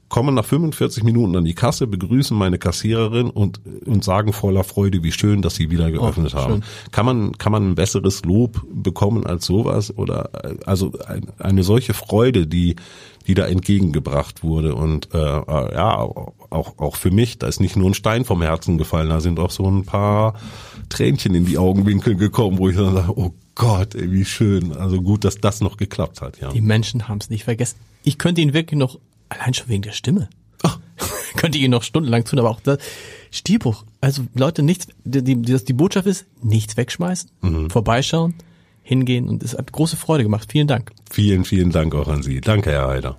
Kommen nach 45 Minuten an die Kasse, begrüßen meine Kassiererin und, und sagen voller Freude, wie schön, dass sie wieder geöffnet schön. haben. Kann man, kann man ein besseres Lob bekommen als sowas oder, also ein, eine solche Freude, die, die da entgegengebracht wurde und äh, äh, ja auch auch für mich da ist nicht nur ein Stein vom Herzen gefallen da sind auch so ein paar Tränchen in die Augenwinkel gekommen wo ich dann sage oh Gott ey, wie schön also gut dass das noch geklappt hat ja Die Menschen haben es nicht vergessen. Ich könnte ihn wirklich noch, allein schon wegen der Stimme, könnte ich ihn noch stundenlang tun, aber auch das Stilbruch. Also Leute, nichts, die, die, die, die Botschaft ist, nichts wegschmeißen, Mhm. vorbeischauen, hingehen und es hat große Freude gemacht. Vielen Dank. vielen vielen Dank auch an Sie danke Herr Heider